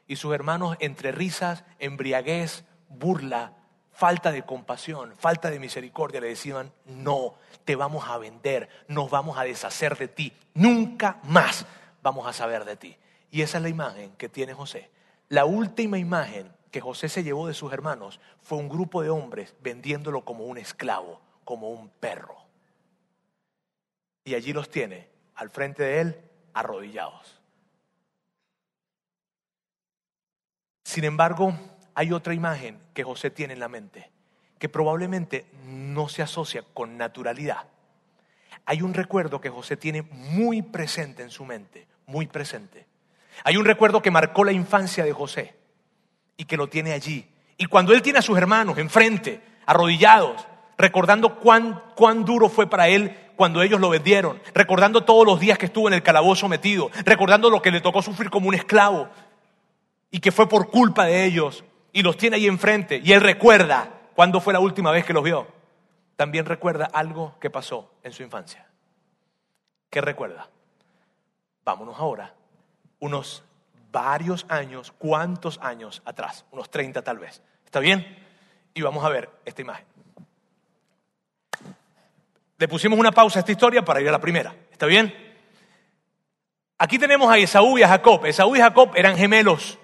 Y sus hermanos, entre risas, embriaguez, burla, falta de compasión, falta de misericordia, le decían, no, te vamos a vender, nos vamos a deshacer de ti, nunca más vamos a saber de ti. Y esa es la imagen que tiene José. La última imagen que José se llevó de sus hermanos fue un grupo de hombres vendiéndolo como un esclavo, como un perro. Y allí los tiene, al frente de él, arrodillados. Sin embargo, hay otra imagen que José tiene en la mente, que probablemente no se asocia con naturalidad. Hay un recuerdo que José tiene muy presente en su mente, muy presente. Hay un recuerdo que marcó la infancia de José y que lo tiene allí. Y cuando él tiene a sus hermanos enfrente, arrodillados, recordando cuán, cuán duro fue para él cuando ellos lo vendieron, recordando todos los días que estuvo en el calabozo metido, recordando lo que le tocó sufrir como un esclavo y que fue por culpa de ellos, y los tiene ahí enfrente y él recuerda cuándo fue la última vez que los vio. También recuerda algo que pasó en su infancia. ¿Qué recuerda? Vámonos ahora, unos varios años, ¿cuántos años atrás? Unos 30 tal vez. ¿Está bien? Y vamos a ver esta imagen. Le pusimos una pausa a esta historia para ir a la primera. ¿Está bien? Aquí tenemos a Esaú y a Jacob. Esaú y Jacob eran gemelos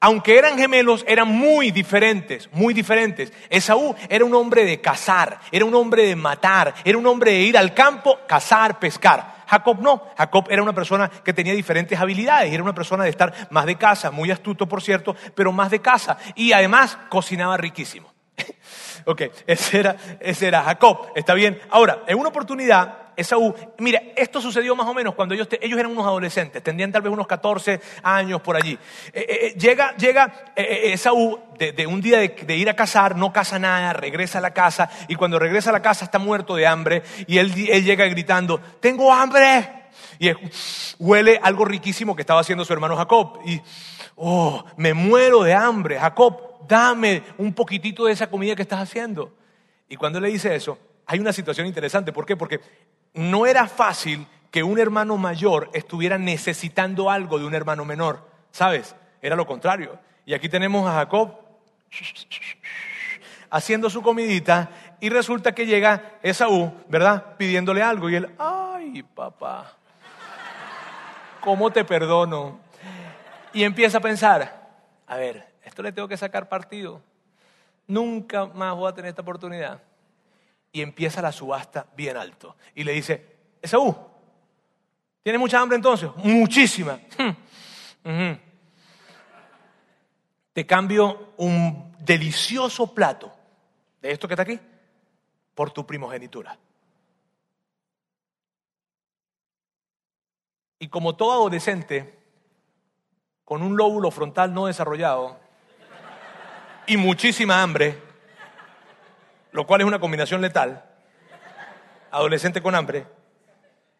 aunque eran gemelos, eran muy diferentes, muy diferentes. Esaú era un hombre de cazar, era un hombre de matar, era un hombre de ir al campo, cazar, pescar. Jacob no, Jacob era una persona que tenía diferentes habilidades, era una persona de estar más de casa, muy astuto por cierto, pero más de casa y además cocinaba riquísimo. ok, ese era, ese era Jacob, está bien. Ahora, en una oportunidad, Esaú, mira, esto sucedió más o menos cuando ellos, ellos eran unos adolescentes, tendrían tal vez unos 14 años por allí. Eh, eh, eh, llega llega Esaú de, un día de, ir a cazar, no caza nada, regresa a la casa y cuando regresa a la casa está muerto de hambre y él, él llega gritando, tengo hambre. Y huele algo riquísimo que estaba haciendo su hermano Jacob. Y, oh, me muero de hambre. Jacob, dame un poquitito de esa comida que estás haciendo. Y cuando le dice eso, hay una situación interesante. ¿Por qué? Porque no era fácil que un hermano mayor estuviera necesitando algo de un hermano menor, ¿sabes? Era lo contrario. Y aquí tenemos a Jacob haciendo su comidita y resulta que llega Esaú, ¿verdad? Pidiéndole algo y él, ay papá, ¿cómo te perdono? Y empieza a pensar, a ver, esto le tengo que sacar partido, nunca más voy a tener esta oportunidad y empieza la subasta bien alto. Y le dice, Esaú, ¿tienes mucha hambre entonces? Muchísima. Te cambio un delicioso plato de esto que está aquí por tu primogenitura. Y como todo adolescente, con un lóbulo frontal no desarrollado y muchísima hambre, lo cual es una combinación letal, adolescente con hambre,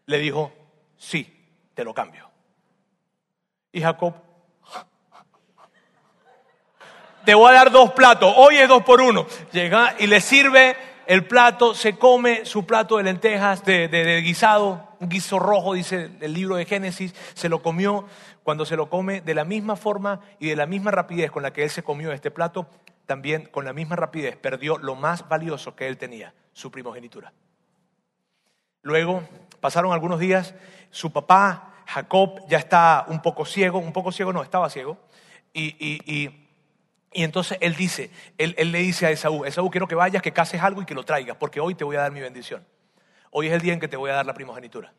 le dijo, sí, te lo cambio. Y Jacob, te voy a dar dos platos, hoy es dos por uno. Llega y le sirve el plato, se come su plato de lentejas, de, de, guisado, un guiso rojo, dice el libro de Génesis, se lo comió. Cuando se lo come de la misma forma y de la misma rapidez con la que él se comió este plato, también con la misma rapidez perdió lo más valioso que él tenía, su primogenitura. Luego pasaron algunos días, su papá, Jacob, ya está un poco ciego, un poco ciego no, estaba ciego, y, entonces él dice, él, le dice a Esaú, Esaú, quiero que vayas, que cases algo y que lo traigas, porque hoy te voy a dar mi bendición. Hoy es el día en que te voy a dar la primogenitura.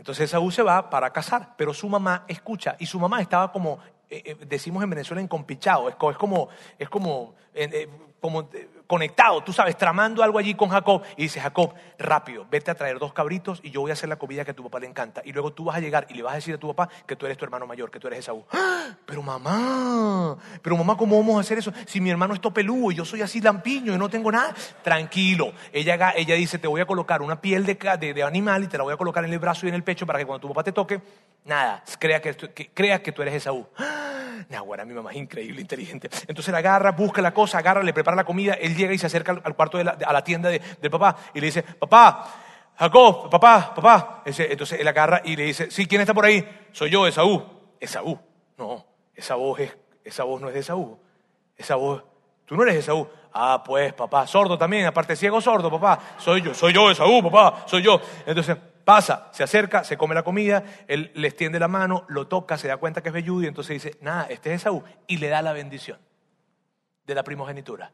Entonces Esaú se va para casar, pero su mamá escucha, y su mamá estaba como eh, eh, decimos en Venezuela encompichado, es, co- es como, es como, eh, eh, como conectado, tú sabes, tramando algo allí con Jacob y dice, Jacob, rápido, vete a traer dos cabritos y yo voy a hacer la comida que a tu papá le encanta. Y luego tú vas a llegar y le vas a decir a tu papá que tú eres tu hermano mayor, que tú eres Esaú. ¡Ah! Pero mamá, pero mamá, ¿cómo vamos a hacer eso? Si mi hermano es topeludo y yo soy así lampiño y no tengo nada. Tranquilo, ella, ella dice, te voy a colocar una piel de, animal y te la voy a colocar en el brazo y en el pecho para que cuando tu papá te toque, nada, crea que, creas que tú eres Esaú. ¡Ah! Nahuara, mi mamá es increíble, inteligente. Entonces la agarra, busca la cosa, agarra, le prepara la comida. Él llega y se acerca al, cuarto de la, a la tienda de- del papá y le dice, papá, Jacob, papá, papá. Entonces él agarra y le dice, sí, ¿quién está por ahí? Soy yo, Esaú. Esaú. No, esa voz, es, esa voz no es de Esaú. Esa voz, tú no eres Esaú. Ah, pues, papá, sordo también, aparte ciego, sordo, papá. Soy yo, soy yo, Esaú, papá, soy yo. Entonces pasa, se acerca, se come la comida, él le extiende la mano, lo toca, se da cuenta que es velludo y entonces dice, nada, este es Esaú. Y le da la bendición de la primogenitura.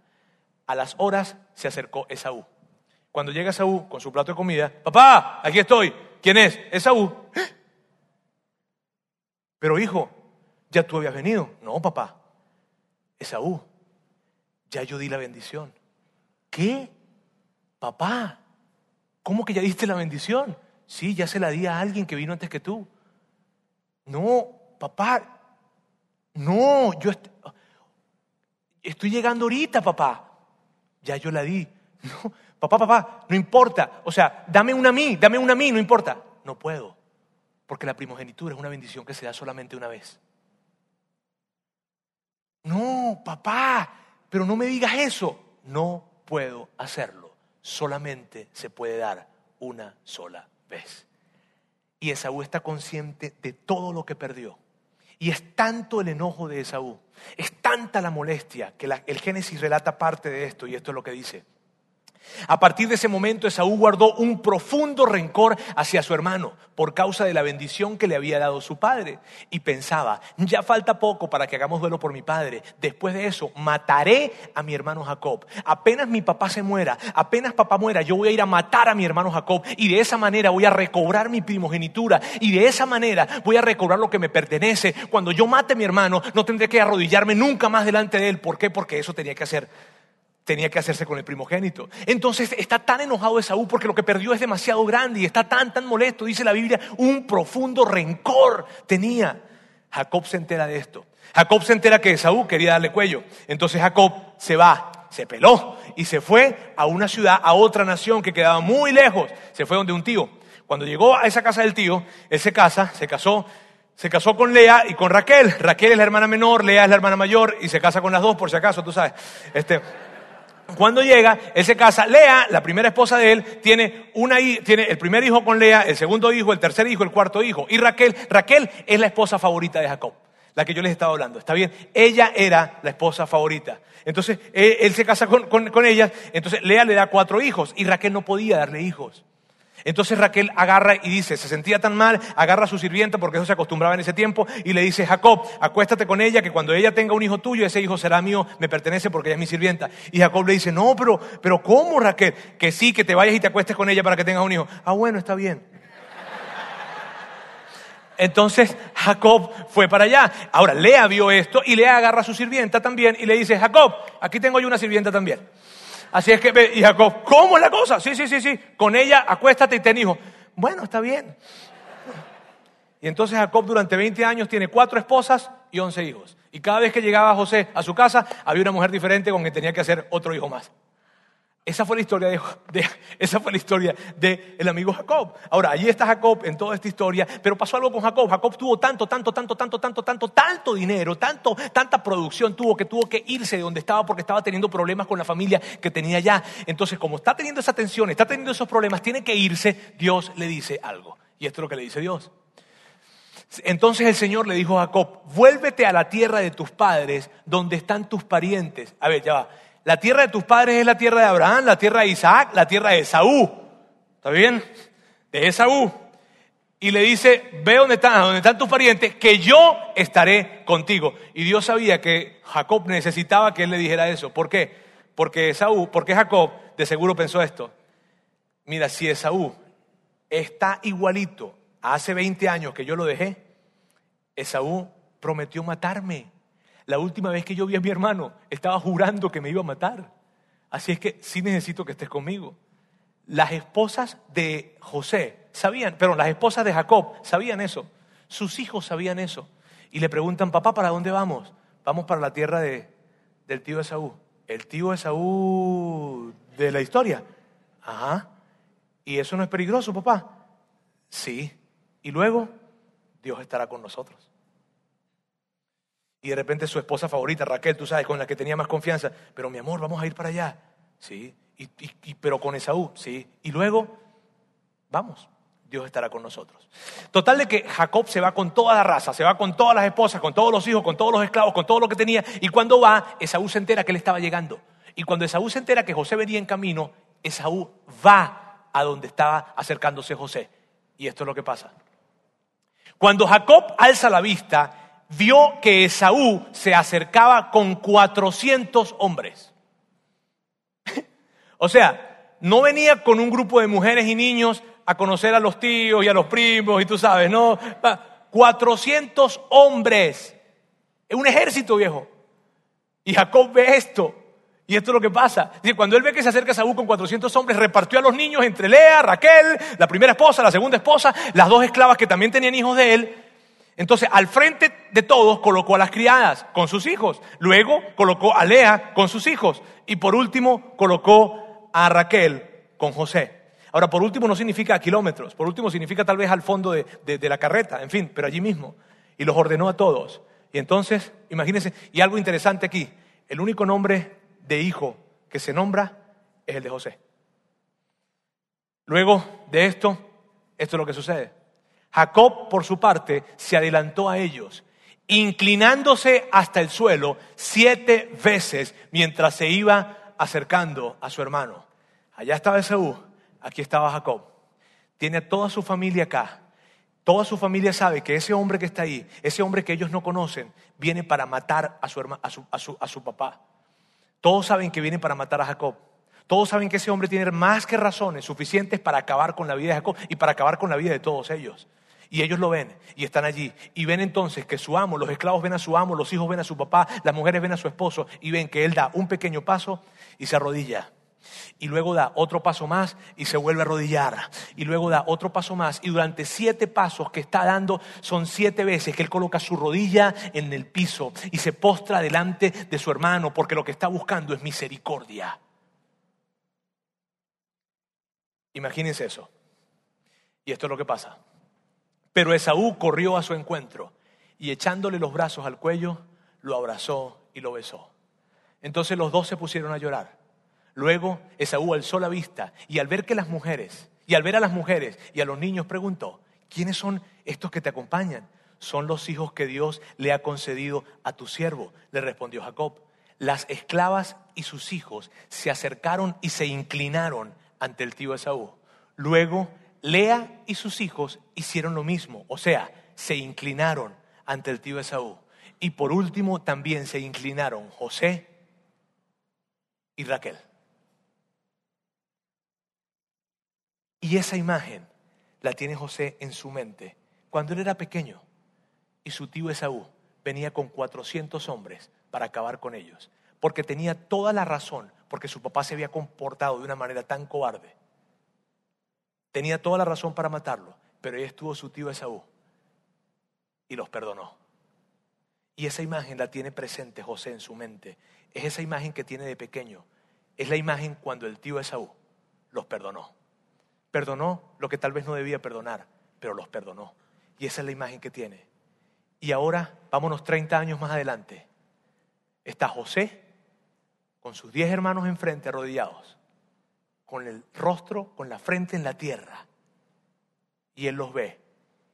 A las horas se acercó Esaú. Cuando llega Esaú con su plato de comida, papá, aquí estoy. ¿Quién es? Esaú. "¿Eh? Pero hijo, ya tú habías venido. No, papá. Esaú, ya yo di la bendición. ¿Qué? Papá, ¿cómo que ya diste la bendición? Sí, ya se la di a alguien que vino antes que tú. No, papá, no, yo est- estoy llegando ahorita, papá. Ya yo la di. No, papá, papá, no importa. O sea, dame una a mí, dame una a mí, no importa. No puedo, porque la primogenitura es una bendición que se da solamente una vez. No, papá, pero no me digas eso. No puedo hacerlo. Solamente se puede dar una sola vez. Y Esaú está consciente de todo lo que perdió. Y es tanto el enojo de Esaú, es tanta la molestia que la- el Génesis relata parte de esto y esto es lo que dice. A partir de ese momento Esaú guardó un profundo rencor hacia su hermano por causa de la bendición que le había dado su padre y pensaba, ya falta poco para que hagamos duelo por mi padre. Después de eso, mataré a mi hermano Jacob. Apenas mi papá se muera, apenas papá muera, yo voy a ir a matar a mi hermano Jacob y de esa manera voy a recobrar mi primogenitura y de esa manera voy a recobrar lo que me pertenece. Cuando yo mate a mi hermano, no tendré que arrodillarme nunca más delante de él. ¿Por qué? Porque eso tenía que hacer tenía que hacerse con el primogénito. Entonces está tan enojado Esaú porque lo que perdió es demasiado grande y está tan, tan molesto, dice la Biblia, un profundo rencor tenía. Jacob se entera de esto. Jacob se entera que Esaú quería darle cuello. Entonces Jacob se va, se peló y se fue a una ciudad, a otra nación que quedaba muy lejos. Se fue donde un tío. Cuando llegó a esa casa del tío, él se casa, se casó, se casó con Lea y con Raquel. Raquel es la hermana menor, Lea es la hermana mayor y se casa con las dos por si acaso, tú sabes. Este, cuando llega, él se casa. Lea, la primera esposa de él, tiene, una, tiene el primer hijo con Lea, el segundo hijo, el tercer hijo, el cuarto hijo. Y Raquel, Raquel es la esposa favorita de Jacob, la que yo les estaba hablando. ¿Está bien? Ella era la esposa favorita. Entonces, él, él se casa con, con, con ella. Entonces, Lea le da cuatro hijos y Raquel no podía darle hijos. Entonces Raquel agarra y dice, se sentía tan mal, agarra a su sirvienta, porque eso se acostumbraba en ese tiempo, y le dice, Jacob, acuéstate con ella, que cuando ella tenga un hijo tuyo, ese hijo será mío, me pertenece porque ella es mi sirvienta. Y Jacob le dice, no, pero, pero ¿cómo Raquel? Que sí, que te vayas y te acuestes con ella para que tengas un hijo. Ah, bueno, está bien. Entonces Jacob fue para allá. Ahora, Lea vio esto y Lea agarra a su sirvienta también y le dice, Jacob, aquí tengo yo una sirvienta también. Así es que, y Jacob, ¿cómo es la cosa? Sí, sí, sí, sí. Con ella acuéstate y ten hijo. Bueno, está bien. Y entonces Jacob durante 20 años tiene cuatro esposas y 11 hijos. Y cada vez que llegaba José a su casa, había una mujer diferente con quien tenía que hacer otro hijo más. Esa fue la historia de, esa fue la historia del amigo Jacob. Ahora, allí está Jacob en toda esta historia, pero pasó algo con Jacob. Jacob tuvo tanto, tanto, tanto, tanto, tanto, tanto, tanto dinero, tanto, tanta producción tuvo que tuvo que irse de donde estaba porque estaba teniendo problemas con la familia que tenía ya. Entonces, como está teniendo esa tensión, está teniendo esos problemas, tiene que irse, Dios le dice algo. Y esto es lo que le dice Dios. Entonces el Señor le dijo a Jacob, vuélvete a la tierra de tus padres, donde están tus parientes. A ver, ya va. La tierra de tus padres es la tierra de Abraham, la tierra de Isaac, la tierra de Esaú. ¿Está bien? De Esaú. Y le dice, ve donde están, donde están tus parientes, que yo estaré contigo. Y Dios sabía que Jacob necesitaba que él le dijera eso. ¿Por qué? Porque Esaú, porque Jacob de seguro pensó esto. Mira, si Esaú está igualito a hace 20 años que yo lo dejé, Esaú prometió matarme. La última vez que yo vi a mi hermano, estaba jurando que me iba a matar. Así es que sí necesito que estés conmigo. Las esposas de José sabían, pero las esposas de Jacob sabían eso. Sus hijos sabían eso. Y le preguntan, papá, ¿para dónde vamos? Vamos para la tierra de, del tío Esaú. El tío Esaú de la historia. Ajá. ¿Y eso no es peligroso, papá? Sí. Y luego, Dios estará con nosotros. Y de repente su esposa favorita, Raquel, tú sabes, con la que tenía más confianza, pero mi amor, vamos a ir para allá. Sí. Y, pero con Esaú, sí. Y luego, vamos. Dios estará con nosotros. Total de que Jacob se va con toda la raza, se va con todas las esposas, con todos los hijos, con todos los esclavos, con todo lo que tenía. Y cuando va, Esaú se entera que él estaba llegando. Y cuando Esaú se entera que José venía en camino, Esaú va a donde estaba acercándose José. Y esto es lo que pasa. Cuando Jacob alza la vista, vio que Esaú se acercaba con 400 hombres. o sea, no venía con un grupo de mujeres y niños a conocer a los tíos y a los primos, y tú sabes, ¿no? 400 hombres. Es un ejército viejo. Y Jacob ve esto. Y esto es lo que pasa. Dice, cuando él ve que se acerca a Saúl con 400 hombres, repartió a los niños entre Lea, Raquel, la primera esposa, la segunda esposa, las dos esclavas que también tenían hijos de él. Entonces, al frente de todos colocó a las criadas con sus hijos. Luego colocó a Lea con sus hijos. Y por último colocó a Raquel con José. Ahora, por último no significa kilómetros, por último significa tal vez al fondo de, la carreta, en fin, pero allí mismo. Y los ordenó a todos. Y entonces, imagínense, y algo interesante aquí, el único nombre de hijo que se nombra es el de José. Luego de esto, esto es lo que sucede. Jacob, por su parte, se adelantó a ellos, inclinándose hasta el suelo siete veces mientras se iba acercando a su hermano. Allá estaba Esaú, aquí estaba Jacob. Tiene a toda su familia acá. Toda su familia sabe que ese hombre que está ahí, ese hombre que ellos no conocen, viene para matar a su, a su, a su, papá. Todos saben que viene para matar a Jacob. Todos saben que ese hombre tiene más que razones suficientes para acabar con la vida de Jacob y para acabar con la vida de todos ellos. Y ellos lo ven y están allí. Y ven entonces que su amo, los esclavos ven a su amo, los hijos ven a su papá, las mujeres ven a su esposo y ven que él da un pequeño paso y se arrodilla y luego da otro paso más y se vuelve a arrodillar y luego da otro paso más y durante siete pasos que está dando son siete veces que él coloca su rodilla en el piso y se postra delante de su hermano porque lo que está buscando es misericordia. Imagínense eso. Y esto es lo que pasa. Pero Esaú corrió a su encuentro y echándole los brazos al cuello, lo abrazó y lo besó. Entonces los dos se pusieron a llorar. Luego Esaú alzó la vista y al ver que las mujeres, y al ver a las mujeres y a los niños preguntó, ¿quiénes son estos que te acompañan? Son los hijos que Dios le ha concedido a tu siervo, le respondió Jacob. Las esclavas y sus hijos se acercaron y se inclinaron ante el tío Esaú. Luego Lea y sus hijos hicieron lo mismo, o sea, se inclinaron ante el tío Esaú. Y por último también se inclinaron José y Raquel. Y esa imagen la tiene José en su mente cuando él era pequeño y su tío Esaú venía con 400 hombres para acabar con ellos, porque tenía toda la razón, porque su papá se había comportado de una manera tan cobarde. Tenía toda la razón para matarlo, pero ahí estuvo su tío Esaú y los perdonó. Y esa imagen la tiene presente José en su mente. Es esa imagen que tiene de pequeño. Es la imagen cuando el tío Esaú los perdonó. Perdonó lo que tal vez no debía perdonar, pero los perdonó. Y esa es la imagen que tiene. Y ahora, vámonos 30 años más adelante. Está José con sus 10 hermanos enfrente, arrodillados, con el rostro, con la frente en la tierra. Y él los ve.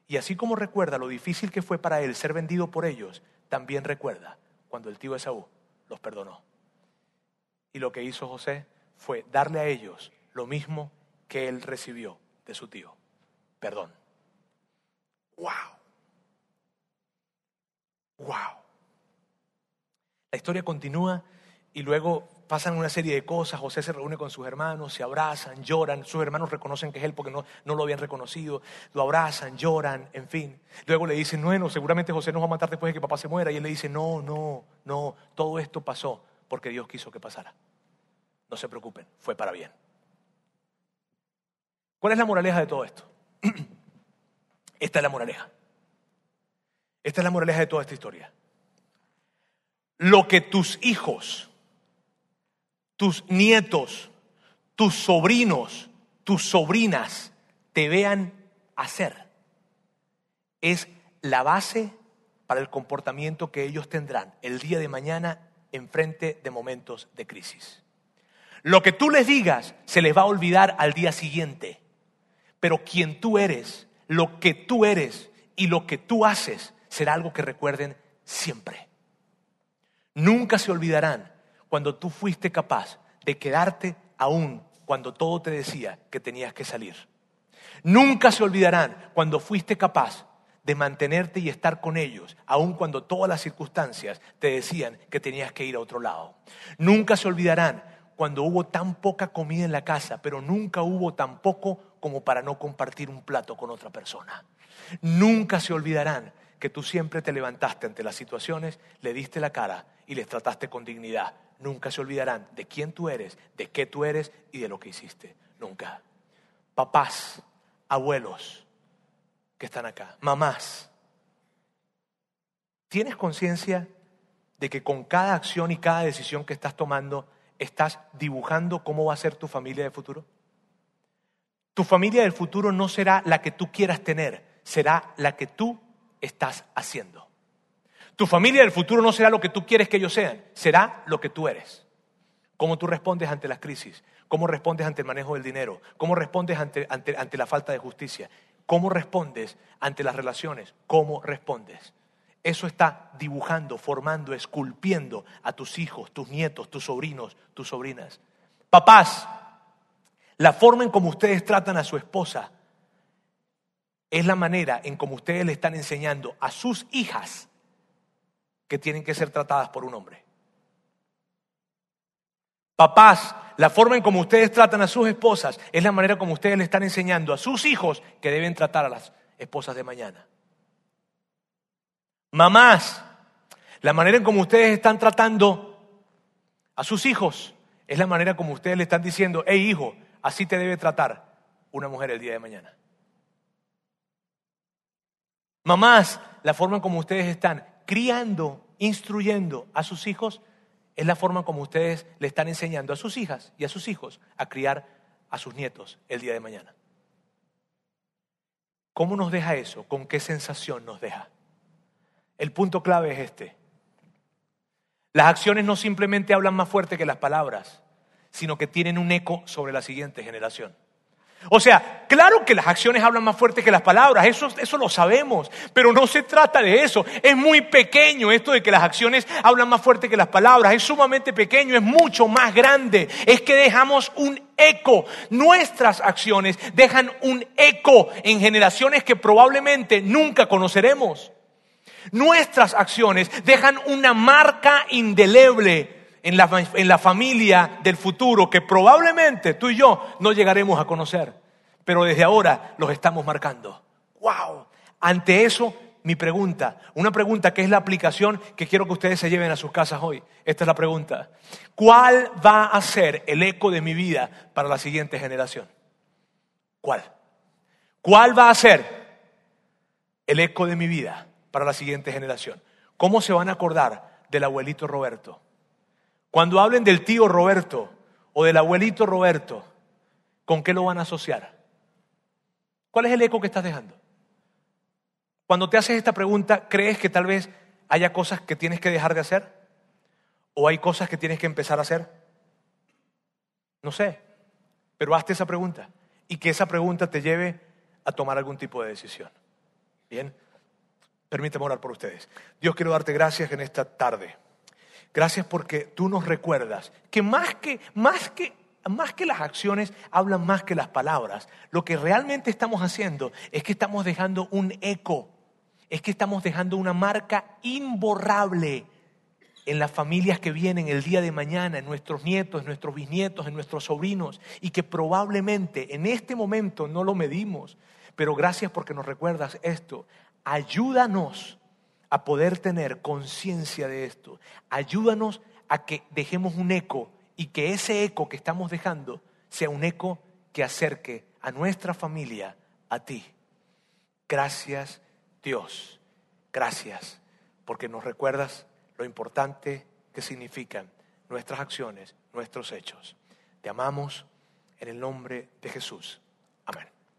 Y así como recuerda lo difícil que fue para él ser vendido por ellos, también recuerda cuando el tío Esaú los perdonó. Y lo que hizo José fue darle a ellos lo mismo que él recibió de su tío. Perdón. ¡Wow! ¡Wow! La historia continúa y luego pasan una serie de cosas, José se reúne con sus hermanos, se abrazan, lloran, sus hermanos reconocen que es él porque no, no lo habían reconocido, lo abrazan, lloran, en fin. Luego le dicen, bueno, seguramente José nos va a matar después de que papá se muera, y él le dice, no, no, no, todo esto pasó porque Dios quiso que pasara. No se preocupen, fue para bien. ¿Cuál es la moraleja de todo esto? Esta es la moraleja. Esta es la moraleja de toda esta historia. Lo que tus hijos tus nietos, tus sobrinos, tus sobrinas te vean hacer. Es la base para el comportamiento que ellos tendrán el día de mañana en frente de momentos de crisis. Lo que tú les digas se les va a olvidar al día siguiente, pero quien tú eres, lo que tú eres y lo que tú haces será algo que recuerden siempre. Nunca se olvidarán cuando tú fuiste capaz de quedarte aún cuando todo te decía que tenías que salir. Nunca se olvidarán cuando fuiste capaz de mantenerte y estar con ellos, aun cuando todas las circunstancias te decían que tenías que ir a otro lado. Nunca se olvidarán cuando hubo tan poca comida en la casa, pero nunca hubo tan poco como para no compartir un plato con otra persona. Nunca se olvidarán que tú siempre te levantaste ante las situaciones, le diste la cara y les trataste con dignidad. Nunca se olvidarán de quién tú eres, de qué tú eres y de lo que hiciste. Nunca. Papás, abuelos que están acá, mamás, ¿tienes conciencia de que con cada acción y cada decisión que estás tomando estás dibujando cómo va a ser tu familia de futuro? Tu familia del futuro no será la que tú quieras tener, será la que tú estás haciendo. Tu familia del futuro no será lo que tú quieres que ellos sean, será lo que tú eres. Cómo tú respondes ante las crisis, cómo respondes ante el manejo del dinero, cómo respondes ante, ante la falta de justicia, cómo respondes ante las relaciones, cómo respondes. Eso está dibujando, formando, esculpiendo a tus hijos, tus nietos, tus sobrinos, tus sobrinas. Papás, la forma en cómo ustedes tratan a su esposa es la manera en cómo ustedes le están enseñando a sus hijas que tienen que ser tratadas por un hombre. Papás, la forma en cómo ustedes tratan a sus esposas es la manera como ustedes le están enseñando a sus hijos que deben tratar a las esposas de mañana. Mamás, la manera en cómo ustedes están tratando a sus hijos es la manera como ustedes le están diciendo, hey hijo, así te debe tratar una mujer el día de mañana. Mamás, la forma en como ustedes están criando, instruyendo a sus hijos, es la forma como ustedes le están enseñando a sus hijas y a sus hijos a criar a sus nietos el día de mañana. ¿Cómo nos deja eso? ¿Con qué sensación nos deja? El punto clave es este. Las acciones no simplemente hablan más fuerte que las palabras, sino que tienen un eco sobre la siguiente generación. O sea, claro que las acciones hablan más fuerte que las palabras, eso, eso lo sabemos, pero no se trata de eso. Es muy pequeño esto de que las acciones hablan más fuerte que las palabras, es sumamente pequeño, es mucho más grande. Es que dejamos un eco, nuestras acciones dejan un eco en generaciones que probablemente nunca conoceremos. Nuestras acciones dejan una marca indeleble en la, familia del futuro que probablemente tú y yo no llegaremos a conocer, pero desde ahora los estamos marcando. ¡Wow! Ante eso, mi pregunta, una pregunta que es la aplicación que quiero que ustedes se lleven a sus casas hoy. Esta es la pregunta. ¿Cuál va a ser el eco de mi vida para la siguiente generación? ¿Cuál? ¿Cuál va a ser el eco de mi vida para la siguiente generación? ¿Cómo se van a acordar del abuelito Roberto? Cuando hablen del tío Roberto o del abuelito Roberto, ¿con qué lo van a asociar? ¿Cuál es el eco que estás dejando? Cuando te haces esta pregunta, ¿crees que tal vez haya cosas que tienes que dejar de hacer? ¿O hay cosas que tienes que empezar a hacer? No sé, pero hazte esa pregunta y que esa pregunta te lleve a tomar algún tipo de decisión. Bien, permíteme orar por ustedes. Dios quiero darte gracias en esta tarde. Gracias porque tú nos recuerdas que más que, más que, más que las acciones hablan más que las palabras. Lo que realmente estamos haciendo es que estamos dejando un eco, es que estamos dejando una marca imborrable en las familias que vienen el día de mañana, en nuestros nietos, en nuestros bisnietos, en nuestros sobrinos, y que probablemente en este momento no lo medimos. Pero gracias porque nos recuerdas esto. Ayúdanos a poder tener conciencia de esto. Ayúdanos a que dejemos un eco y que ese eco que estamos dejando sea un eco que acerque a nuestra familia a ti. Gracias Dios, gracias porque nos recuerdas lo importante que significan nuestras acciones, nuestros hechos. Te amamos en el nombre de Jesús. Amén.